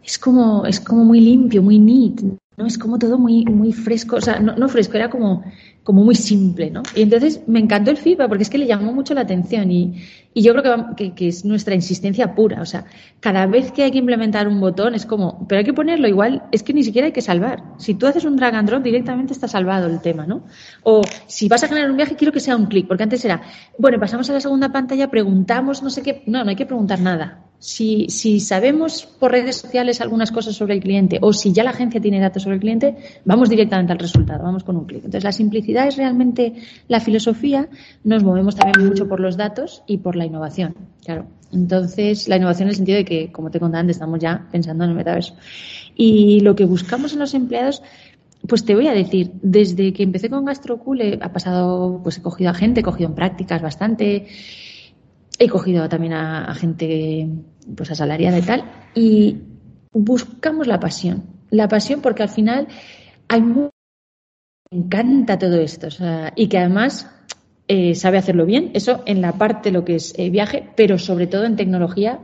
es como, es como muy limpio, muy neat, ¿no? Es como todo muy, muy fresco, o sea, no, no fresco, era como, como muy simple, ¿no? Y entonces me encantó el feedback porque es que le llamó mucho la atención y, y yo creo que, que, es nuestra insistencia pura, o sea, cada vez que hay que implementar un botón es como, pero hay que ponerlo igual, es que ni siquiera hay que salvar. Si tú haces un drag and drop directamente está salvado el tema, ¿no? O si vas a generar un viaje quiero que sea un clic, porque antes era, bueno, pasamos a la segunda pantalla, preguntamos, no sé qué, no, no hay que preguntar nada si, sabemos por redes sociales algunas cosas sobre el cliente o si ya la agencia tiene datos sobre el cliente, vamos directamente al resultado, vamos con un clic. Entonces, la simplicidad es realmente la filosofía. Nos movemos también mucho por los datos y por la innovación. Claro. Entonces, la innovación en el sentido de que, como te contaba antes, estamos ya pensando en el metaverso. Y lo que buscamos en los empleados pues te voy a decir, desde que empecé con GastroCool ha pasado, pues he cogido a gente, he cogido en prácticas bastante, he cogido también a, gente pues asalariada y tal, y buscamos la pasión. La pasión porque al final hay muy, me encanta todo esto, y que además eh, sabe hacerlo bien, eso en la parte lo que es eh, viaje, pero sobre todo en tecnología.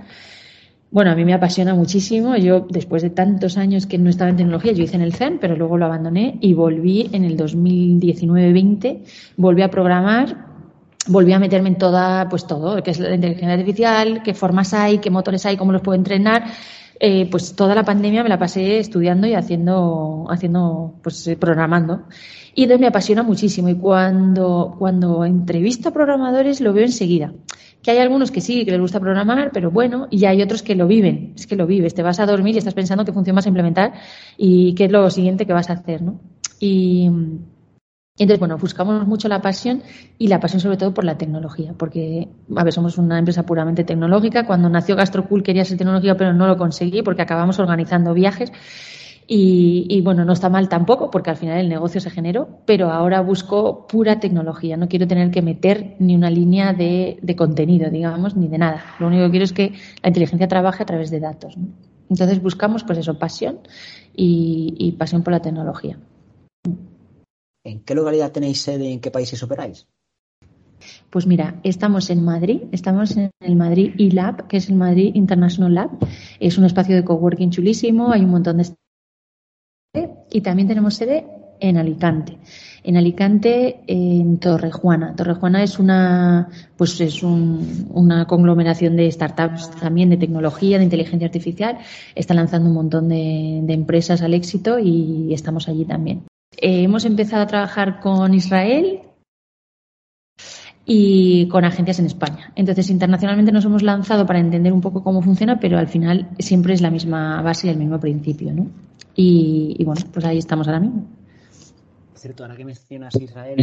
Bueno, a mí me apasiona muchísimo. Yo, después de tantos años que no estaba en tecnología, yo hice en el CEN, pero luego lo abandoné y volví en el 2019-20, volví a programar volví a meterme en toda, pues todo, que es la inteligencia artificial, qué formas hay, qué motores hay, cómo los puedo entrenar. Eh, pues toda la pandemia me la pasé estudiando y haciendo, haciendo, pues eh, programando. Y entonces me apasiona muchísimo. Y cuando, cuando entrevisto a programadores lo veo enseguida. Que hay algunos que sí, que les gusta programar, pero bueno, y hay otros que lo viven. Es que lo vives. Te vas a dormir y estás pensando qué función vas a implementar y qué es lo siguiente que vas a hacer, ¿no? Y, entonces, bueno, buscamos mucho la pasión y la pasión sobre todo por la tecnología, porque, a ver, somos una empresa puramente tecnológica. Cuando nació GastroCool quería ser tecnológica, pero no lo conseguí porque acabamos organizando viajes. Y, bueno, no está mal tampoco, porque al final el negocio se generó, pero ahora busco pura tecnología. No quiero tener que meter ni una línea de, contenido, digamos, ni de nada. Lo único que quiero es que la inteligencia trabaje a través de datos. Entonces buscamos, pues eso, pasión y pasión por la tecnología. ¿En qué localidad tenéis sede y en qué países operáis? Pues mira, estamos en Madrid, estamos en el Madrid eLab, que es el Madrid International Lab. Es un espacio de coworking chulísimo, hay un montón de y también tenemos sede en Alicante. En Alicante, en Torrejuana. Torrejuana es una, pues es una conglomeración de startups también de tecnología, de inteligencia artificial. Está lanzando un montón de empresas al éxito y estamos allí también. Eh, hemos empezado a trabajar con Israel y con agencias en España. Entonces, internacionalmente nos hemos lanzado para entender un poco cómo funciona, pero al final siempre es la misma base y el mismo principio, ¿no? Y, bueno, pues ahí estamos ahora mismo. cierto, ahora que mencionas Israel,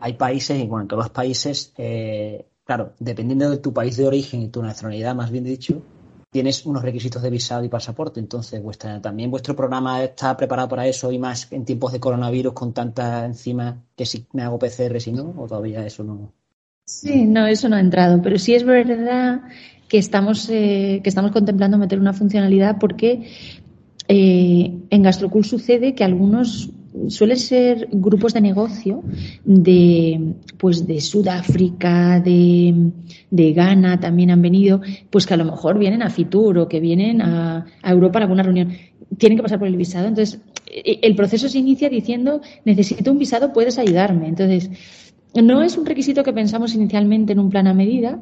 hay países, y bueno, en todos los países, eh, claro, dependiendo de tu país de origen y tu nacionalidad, más bien dicho, tienes unos requisitos de visado y pasaporte. Entonces, vuestra, también vuestro programa está preparado para eso y más en tiempos de coronavirus con tanta encima que si me hago PCR, si no, o todavía eso no. Sí, no, eso no ha entrado, pero sí es verdad que estamos, eh, que estamos contemplando meter una funcionalidad porque eh, en GastroCool sucede que algunos suelen ser grupos de negocio de pues de Sudáfrica, de, de, Ghana también han venido, pues que a lo mejor vienen a Fitur o que vienen a, a Europa para alguna reunión. Tienen que pasar por el visado. Entonces, e, el proceso se inicia diciendo necesito un visado, puedes ayudarme. Entonces, no es un requisito que pensamos inicialmente en un plan a medida,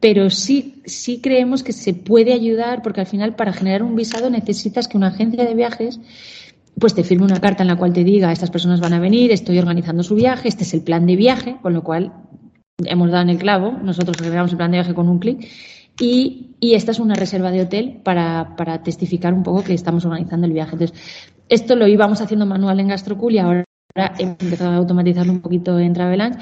pero sí, sí creemos que se puede ayudar porque al final para generar un visado necesitas que una agencia de viajes pues te firme una carta en la cual te diga estas personas van a venir, estoy organizando su viaje, este es el plan de viaje, con lo cual hemos dado en el clavo, nosotros generamos el plan de viaje con un clic y, esta es una reserva de hotel para, para, testificar un poco que estamos organizando el viaje. Entonces, esto lo íbamos haciendo manual en GastroCool y ahora hemos empezado a automatizarlo un poquito en Travelance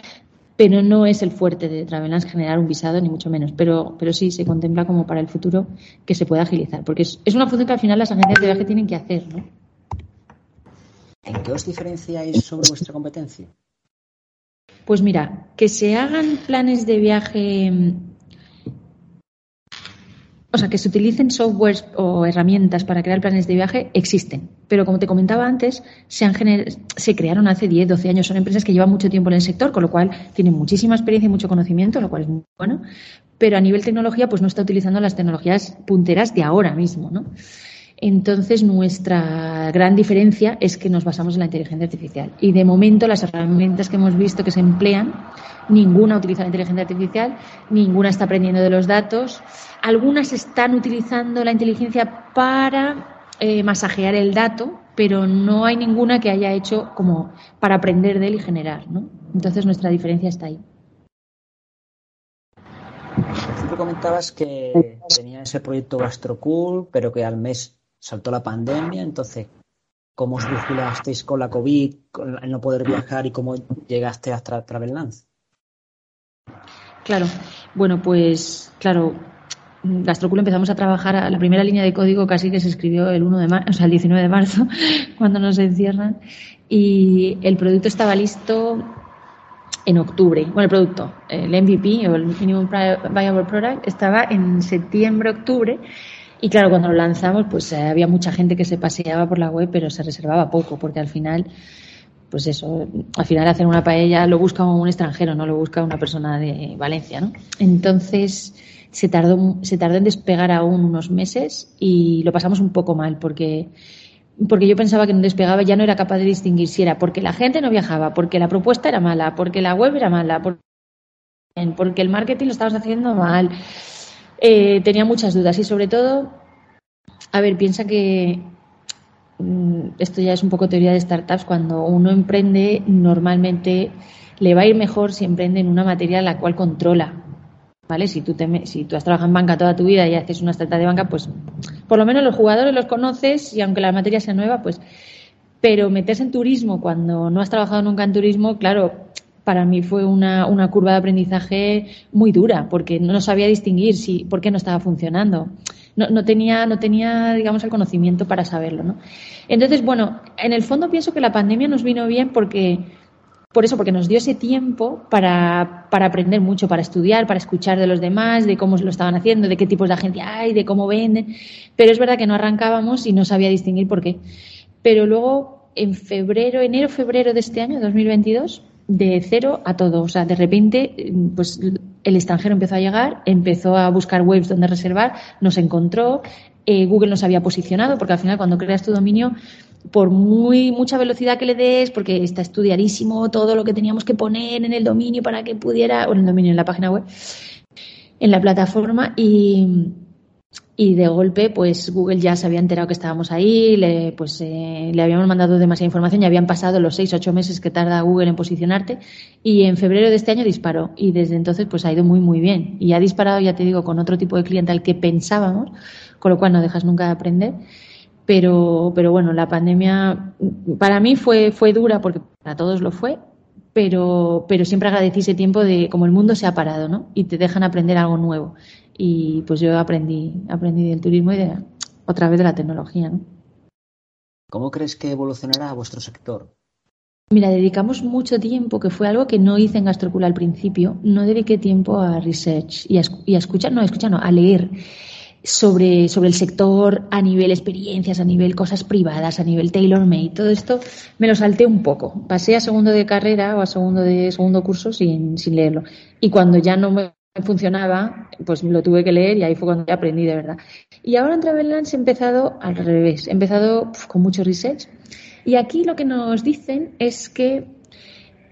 pero no es el fuerte de Travelance generar un visado, ni mucho menos. Pero, pero sí se contempla como para el futuro que se pueda agilizar, porque es, es una función que al final las agencias de viaje tienen que hacer, ¿no? ¿En qué os diferenciáis sobre vuestra competencia? Pues mira, que se hagan planes de viaje, o sea, que se utilicen softwares o herramientas para crear planes de viaje, existen. Pero como te comentaba antes, se, han se crearon hace 10, 12 años. Son empresas que llevan mucho tiempo en el sector, con lo cual tienen muchísima experiencia y mucho conocimiento, lo cual es muy bueno. Pero a nivel tecnología, pues no está utilizando las tecnologías punteras de ahora mismo, ¿no? Entonces, nuestra gran diferencia es que nos basamos en la inteligencia artificial. Y de momento, las herramientas que hemos visto que se emplean, ninguna utiliza la inteligencia artificial, ninguna está aprendiendo de los datos. Algunas están utilizando la inteligencia para eh, masajear el dato, pero no hay ninguna que haya hecho como para aprender de él y generar. ¿no? Entonces, nuestra diferencia está ahí. Tú comentabas que tenía ese proyecto GastroCool, pero que al mes saltó la pandemia, entonces, ¿cómo os vigilasteis con la COVID, con el no poder viajar y cómo llegaste hasta Travelance? Claro, bueno, pues claro, Gastroculo empezamos a trabajar, la primera línea de código casi que se escribió el 1 de marzo, o sea, el 19 de marzo, cuando nos encierran, y el producto estaba listo en octubre. Bueno, el producto, el MVP o el Minimum Viable Product, estaba en septiembre, octubre, y claro, cuando lo lanzamos, pues eh, había mucha gente que se paseaba por la web, pero se reservaba poco, porque al final, pues eso, al final hacer una paella lo busca un extranjero, no lo busca una persona de Valencia, ¿no? Entonces, se tardó, se tardó en despegar aún unos meses y lo pasamos un poco mal, porque porque yo pensaba que no despegaba, ya no era capaz de distinguir si era porque la gente no viajaba, porque la propuesta era mala, porque la web era mala, porque el marketing lo estabas haciendo mal eh, tenía muchas dudas y sobre todo, a ver, piensa que mm, esto ya es un poco teoría de startups, cuando uno emprende normalmente le va a ir mejor si emprende en una materia la cual controla. ¿Vale? Si tú, te, si tú has trabajado en banca toda tu vida y haces una startup de banca, pues por lo menos los jugadores los conoces y aunque la materia sea nueva, pues... Pero meterse en turismo cuando no has trabajado nunca en turismo, claro, para mí fue una, una, curva de aprendizaje muy dura, porque no sabía distinguir si, por qué no estaba funcionando. No, no, tenía, no tenía, digamos, el conocimiento para saberlo, ¿no? Entonces, bueno, en el fondo pienso que la pandemia nos vino bien porque, por eso, porque nos dio ese tiempo para, para aprender mucho, para estudiar, para escuchar de los demás, de cómo lo estaban haciendo, de qué tipos de agencia hay, de cómo venden. Pero es verdad que no arrancábamos y no sabía distinguir por qué. Pero luego, en febrero, enero, febrero de este año, 2022, de cero a todo. O sea, de repente, pues el extranjero empezó a llegar, empezó a buscar webs donde reservar, nos encontró, eh, Google nos había posicionado, porque al final cuando creas tu dominio, por muy mucha velocidad que le des, porque está estudiadísimo todo lo que teníamos que poner en el dominio para que pudiera, o en el dominio, en la página web, en la plataforma, y y de golpe pues Google ya se había enterado que estábamos ahí, le, pues eh, le habíamos mandado demasiada información, ya habían pasado los seis, ocho meses que tarda Google en posicionarte y en febrero de este año disparó y desde entonces pues ha ido muy muy bien y ha disparado ya te digo con otro tipo de cliente al que pensábamos, con lo cual no dejas nunca de aprender. Pero, pero bueno, la pandemia para mí fue, fue dura porque para todos lo fue, pero, pero siempre agradecí ese tiempo de como el mundo se ha parado, ¿no? Y te dejan aprender algo nuevo y pues yo aprendí, aprendí del turismo y de, otra vez de la tecnología. ¿no? ¿Cómo crees que evolucionará vuestro sector? Mira, dedicamos mucho tiempo, que fue algo que no hice en Gastrocula al principio, no dediqué tiempo a research y a, y a escuchar, no, a escuchar, no, a leer sobre, sobre el sector a nivel experiencias, a nivel cosas privadas, a nivel tailor-made. Todo esto me lo salté un poco. Pasé a segundo de carrera o a segundo de segundo curso sin, sin leerlo. Y cuando ya no me funcionaba, pues lo tuve que leer y ahí fue cuando aprendí de verdad. Y ahora en Travelance he empezado al revés, he empezado con mucho research y aquí lo que nos dicen es que,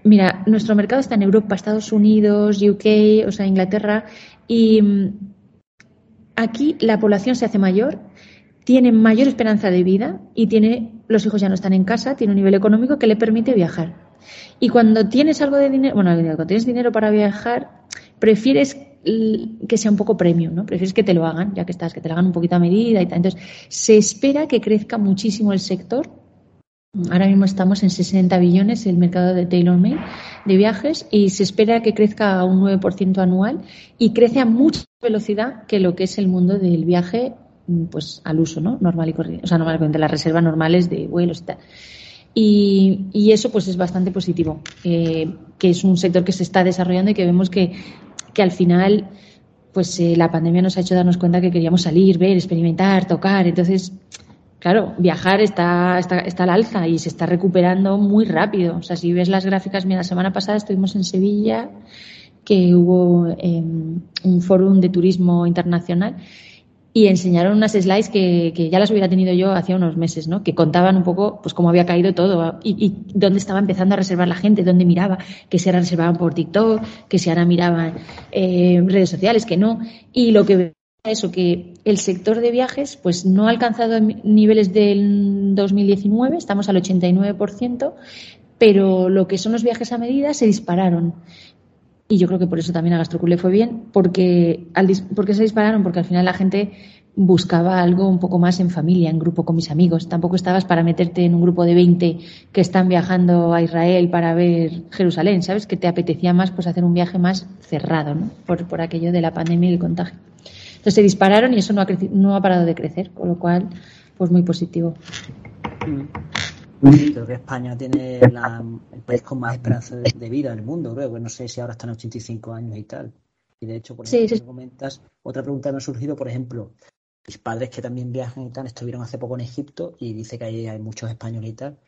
mira, nuestro mercado está en Europa, Estados Unidos, UK, o sea, Inglaterra, y mm, aquí la población se hace mayor, tiene mayor esperanza de vida y tiene, los hijos ya no están en casa, tiene un nivel económico que le permite viajar. Y cuando tienes algo de dinero, bueno, cuando tienes dinero para viajar, prefieres que sea un poco premium, ¿no? Prefieres que te lo hagan, ya que estás, que te lo hagan un poquito a medida y tal. Entonces, se espera que crezca muchísimo el sector Ahora mismo estamos en 60 billones el mercado de tailor-made de viajes y se espera que crezca a un 9% anual y crece a mucha velocidad que lo que es el mundo del viaje pues al uso, ¿no? Normal y corriente, o sea, normalmente las reservas normales de vuelos y tal. Y, eso pues es bastante positivo, eh, que es un sector que se está desarrollando y que vemos que, que al final pues eh, la pandemia nos ha hecho darnos cuenta que queríamos salir, ver, experimentar, tocar. Entonces, claro, viajar está, está, está al alza y se está recuperando muy rápido. O sea, si ves las gráficas, mira, la semana pasada estuvimos en Sevilla, que hubo em, un foro de turismo internacional y enseñaron unas slides que, que, ya las hubiera tenido yo hacía unos meses, ¿no? Que contaban un poco pues cómo había caído todo y, dónde estaba empezando a reservar la gente, dónde miraba, que se ahora reservaban por TikTok, que si ahora miraban eh, redes sociales, que no. Y lo que eso, que el sector de viajes pues no ha alcanzado niveles del 2019, estamos al 89%, pero lo que son los viajes a medida se dispararon. Y yo creo que por eso también a Gastrocul le fue bien, porque, al, porque se dispararon, porque al final la gente buscaba algo un poco más en familia, en grupo con mis amigos. Tampoco estabas para meterte en un grupo de 20 que están viajando a Israel para ver Jerusalén, ¿sabes? Que te apetecía más pues hacer un viaje más cerrado, ¿no? Por, por aquello de la pandemia y el contagio. Entonces se dispararon y eso no ha, no ha parado de crecer, con lo cual, pues muy positivo. Mm. Creo que España tiene el país con más esperanza de, vida en el mundo, creo. No sé si ahora están 85 años y tal. Y de hecho, por ejemplo, comentas, otra pregunta me ha surgido, por ejemplo, mis padres que también viajan y tal, estuvieron hace poco en Egipto y dice que ahí hay muchos españoles y tal.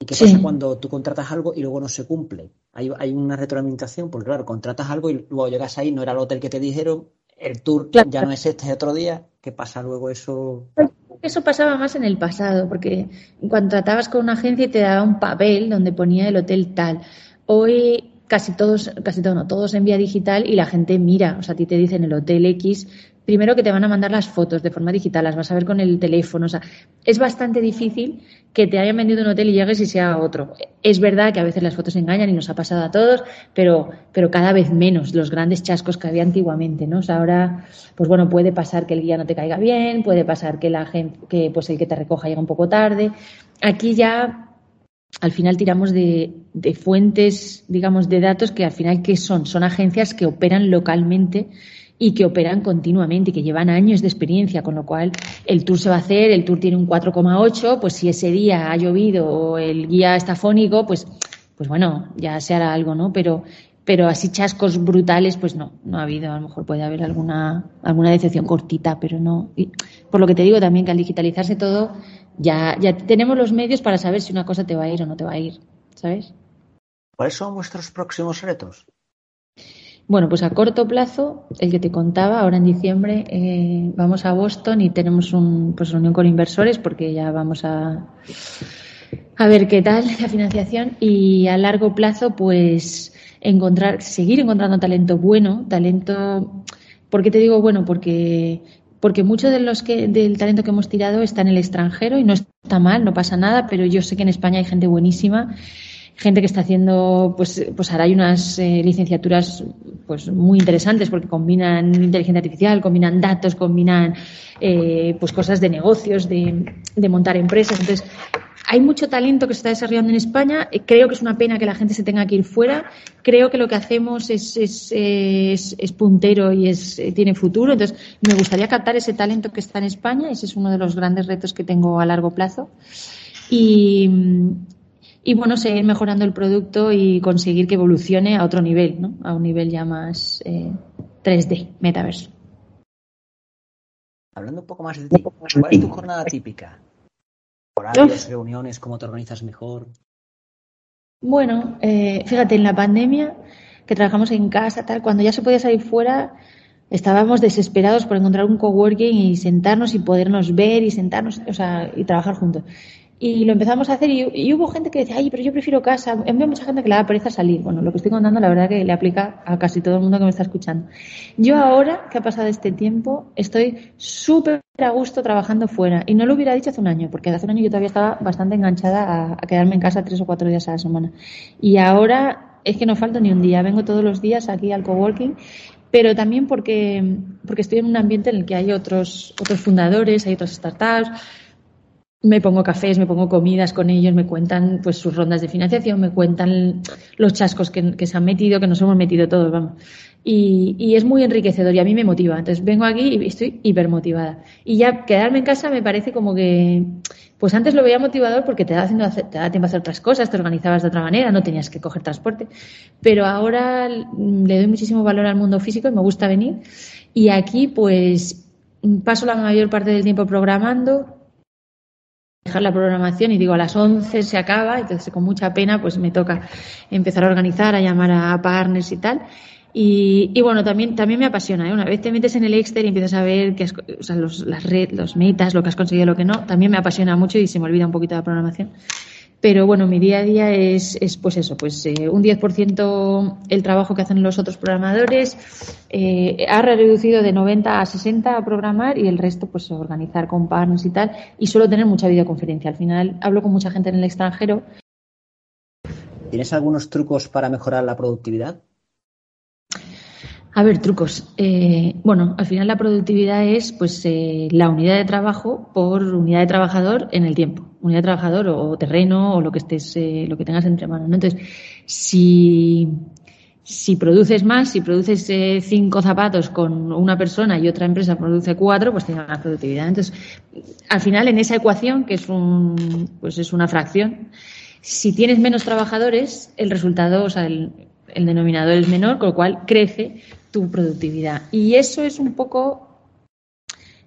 ¿Y qué pasa cuando tú contratas algo y luego no se cumple? Hay, hay una retroalimentación, porque claro, contratas algo y luego llegas ahí, no era el hotel que te dijeron, el tour ya no es este, es otro día. ¿Qué pasa luego eso? Eso pasaba más en el pasado, porque cuando tratabas con una agencia te daba un papel donde ponía el hotel tal. Hoy casi todos, casi todo no, todos en vía digital y la gente mira, o sea, a ti te dicen el hotel X, primero que te van a mandar las fotos de forma digital, las vas a ver con el teléfono. O sea, es bastante difícil que te hayan vendido un hotel y llegues y sea otro. Es verdad que a veces las fotos engañan y nos ha pasado a todos, pero, pero cada vez menos los grandes chascos que había antiguamente, ¿no? O sea, ahora, pues bueno, puede pasar que el guía no te caiga bien, puede pasar que la que pues el que te recoja llega un poco tarde. Aquí ya al final tiramos de, de fuentes, digamos, de datos que al final, ¿qué son? Son agencias que operan localmente y que operan continuamente y que llevan años de experiencia, con lo cual el tour se va a hacer, el tour tiene un 4,8, pues si ese día ha llovido o el guía está fónico, pues, pues bueno, ya se hará algo, ¿no? Pero, pero así chascos brutales, pues no, no ha habido. A lo mejor puede haber alguna, alguna decepción cortita, pero no. Y por lo que te digo también que al digitalizarse todo, ya, ya tenemos los medios para saber si una cosa te va a ir o no te va a ir, ¿sabes? ¿Cuáles son vuestros próximos retos? Bueno, pues a corto plazo, el que te contaba, ahora en diciembre eh, vamos a Boston y tenemos un, pues reunión con inversores porque ya vamos a, a ver qué tal la financiación y a largo plazo, pues encontrar, seguir encontrando talento bueno, talento, ¿por qué te digo bueno? Porque porque mucho de los que, del talento que hemos tirado está en el extranjero y no está mal, no pasa nada, pero yo sé que en España hay gente buenísima gente que está haciendo, pues, pues ahora hay unas eh, licenciaturas pues muy interesantes porque combinan inteligencia artificial, combinan datos, combinan eh, pues cosas de negocios, de, de montar empresas. Entonces, hay mucho talento que se está desarrollando en España. Eh, creo que es una pena que la gente se tenga que ir fuera. Creo que lo que hacemos es, es, es, es puntero y es, tiene futuro. Entonces, me gustaría captar ese talento que está en España. Ese es uno de los grandes retos que tengo a largo plazo. Y, y bueno, seguir mejorando el producto y conseguir que evolucione a otro nivel, ¿no? A un nivel ya más eh, 3D, metaverso. Hablando un poco más de ti, ¿cuál es tu jornada típica? ¿Horarios, reuniones, cómo te organizas mejor? Bueno, eh, fíjate, en la pandemia, que trabajamos en casa, tal, cuando ya se podía salir fuera, estábamos desesperados por encontrar un coworking y sentarnos y podernos ver y sentarnos, o sea, y trabajar juntos. Y lo empezamos a hacer y, hubo gente que decía, ay, pero yo prefiero casa. Veo mucha gente que le da pereza salir. Bueno, lo que estoy contando la verdad que le aplica a casi todo el mundo que me está escuchando. Yo ahora, que ha pasado este tiempo, estoy súper a gusto trabajando fuera. Y no lo hubiera dicho hace un año, porque hace un año yo todavía estaba bastante enganchada a, quedarme en casa tres o cuatro días a la semana. Y ahora es que no falta ni un día. Vengo todos los días aquí al coworking pero también porque, porque estoy en un ambiente en el que hay otros, otros fundadores, hay otras startups, me pongo cafés, me pongo comidas con ellos, me cuentan pues sus rondas de financiación, me cuentan los chascos que, que se han metido, que nos hemos metido todos, vamos. Y, y, es muy enriquecedor y a mí me motiva. Entonces vengo aquí y estoy hipermotivada. Y ya quedarme en casa me parece como que, pues antes lo veía motivador porque te da, haciendo, te da tiempo a hacer otras cosas, te organizabas de otra manera, no tenías que coger transporte. Pero ahora le doy muchísimo valor al mundo físico y me gusta venir. Y aquí pues paso la mayor parte del tiempo programando, dejar la programación y digo a las 11 se acaba, entonces con mucha pena pues me toca empezar a organizar, a llamar a partners y tal. Y, y, bueno, también, también me apasiona. ¿eh? Una vez te metes en el Excel y empiezas a ver que o sea, los, las red, los metas, lo que has conseguido, lo que no, también me apasiona mucho y se me olvida un poquito la programación. Pero bueno, mi día a día es, es pues eso, pues eh, un 10% el trabajo que hacen los otros programadores, eh, ha reducido de 90 a 60 a programar y el resto pues organizar con partners y tal. Y suelo tener mucha videoconferencia. Al final hablo con mucha gente en el extranjero. ¿Tienes algunos trucos para mejorar la productividad? A ver, trucos. Eh, bueno, al final la productividad es pues eh, la unidad de trabajo por unidad de trabajador en el tiempo. Unidad de trabajador o, terreno o lo que estés, eh, lo que tengas entre manos. ¿no? Entonces, si, si produces más, si produces eh, cinco zapatos con una persona y otra empresa produce cuatro, pues tienes más productividad. Entonces, al final en esa ecuación, que es un, pues es una fracción, si tienes menos trabajadores, el resultado, o sea, el, el denominador es menor, con lo cual crece tu productividad. Y eso es un poco,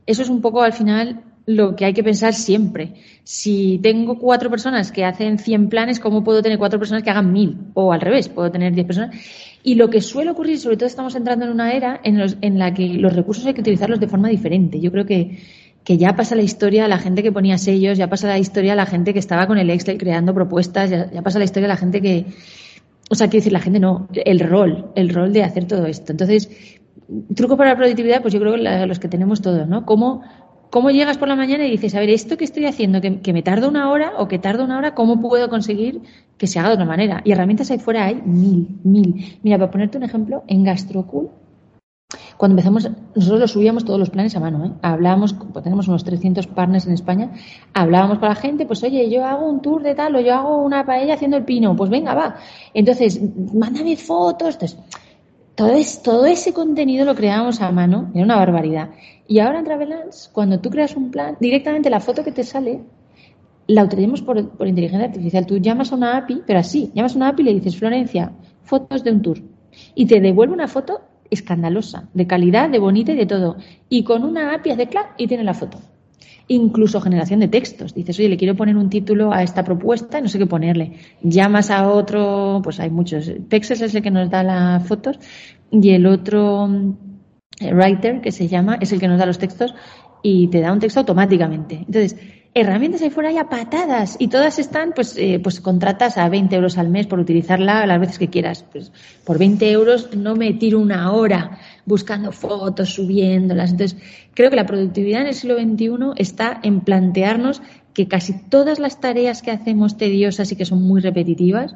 eso es un poco al final lo que hay que pensar siempre. Si tengo cuatro personas que hacen 100 planes, ¿cómo puedo tener cuatro personas que hagan mil? O al revés, puedo tener 10 personas. Y lo que suele ocurrir, sobre todo estamos entrando en una era en, los, en la que los recursos hay que utilizarlos de forma diferente. Yo creo que, que ya pasa la historia la gente que ponía sellos, ya pasa la historia la gente que estaba con el Excel creando propuestas, ya, ya pasa la historia la gente que, o sea, quiero decir, la gente no, el rol, el rol de hacer todo esto. Entonces, truco para la productividad, pues yo creo que los que tenemos todos, ¿no? ¿Cómo, ¿Cómo llegas por la mañana y dices, a ver, esto que estoy haciendo, que, que me tarda una hora o que tarda una hora, ¿cómo puedo conseguir que se haga de otra manera? Y herramientas ahí fuera hay mil, mil. Mira, para ponerte un ejemplo, en GastroCool, cuando empezamos, nosotros lo subíamos todos los planes a mano, ¿eh? Hablábamos, pues tenemos unos 300 partners en España, hablábamos con la gente, pues oye, yo hago un tour de tal o yo hago una paella haciendo el pino, pues venga, va. Entonces, mándame fotos. Entonces, todo, es, todo ese contenido lo creábamos a mano, era una barbaridad. Y ahora en Travelance, cuando tú creas un plan, directamente la foto que te sale la utilizamos por, por inteligencia artificial. Tú llamas a una API, pero así, llamas a una API y le dices, Florencia, fotos de un tour. Y te devuelve una foto escandalosa, de calidad, de bonita y de todo. Y con una API de clac y tiene la foto. Incluso generación de textos. Dices, oye, le quiero poner un título a esta propuesta y no sé qué ponerle. Llamas a otro, pues hay muchos. Texas es el que nos da las fotos y el otro eh, writer, que se llama, es el que nos da los textos y te da un texto automáticamente. Entonces, herramientas ahí fuera hay a patadas y todas están, pues, eh, pues contratas a 20 euros al mes por utilizarla las veces que quieras. Pues por 20 euros no me tiro una hora buscando fotos, subiéndolas. Entonces, creo que la productividad en el siglo XXI está en plantearnos que casi todas las tareas que hacemos tediosas y que son muy repetitivas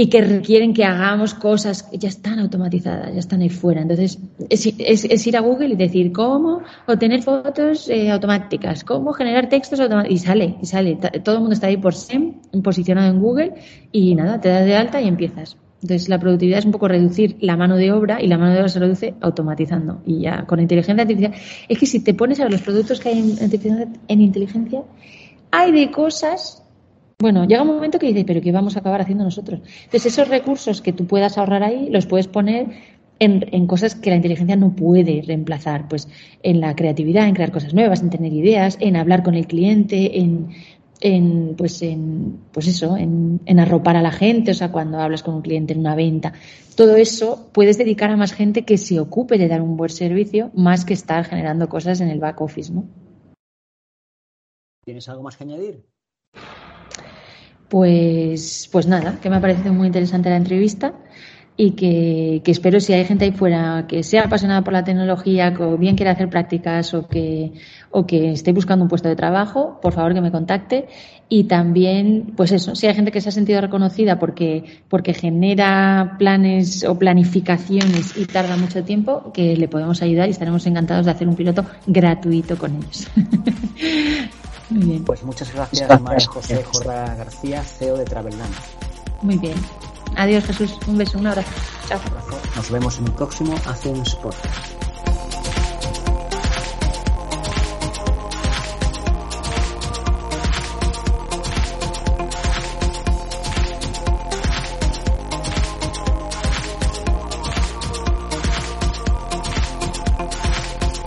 y que requieren que hagamos cosas que ya están automatizadas, ya están ahí fuera. Entonces, es, es, es ir a Google y decir cómo obtener fotos eh, automáticas, cómo generar textos automáticos, y sale, y sale. Todo el mundo está ahí por SEM, posicionado en Google, y nada, te das de alta y empiezas. Entonces, la productividad es un poco reducir la mano de obra y la mano de obra se reduce automatizando. Y ya con inteligencia artificial. Es que si te pones a los productos que hay en inteligencia, hay de cosas bueno, llega un momento que dices, pero ¿qué vamos a acabar haciendo nosotros? Entonces, esos recursos que tú puedas ahorrar ahí, los puedes poner en, en, cosas que la inteligencia no puede reemplazar, pues en la creatividad, en crear cosas nuevas, en tener ideas, en hablar con el cliente, en, en pues en pues eso, en, en arropar a la gente, o sea, cuando hablas con un cliente en una venta. Todo eso puedes dedicar a más gente que se ocupe de dar un buen servicio, más que estar generando cosas en el back office, ¿no? ¿Tienes algo más que añadir? Pues, pues nada, que me ha parecido muy interesante la entrevista y que, que, espero si hay gente ahí fuera que sea apasionada por la tecnología, que bien quiera hacer prácticas o que, o que esté buscando un puesto de trabajo, por favor que me contacte. Y también, pues eso, si hay gente que se ha sentido reconocida porque, porque genera planes o planificaciones y tarda mucho tiempo, que le podemos ayudar y estaremos encantados de hacer un piloto gratuito con ellos. Muy bien. Pues muchas gracias, María José Jorra García, CEO de Travelland. Muy bien. Adiós, Jesús. Un beso, un abrazo. Chao. Nos vemos en el próximo Hacen Sport.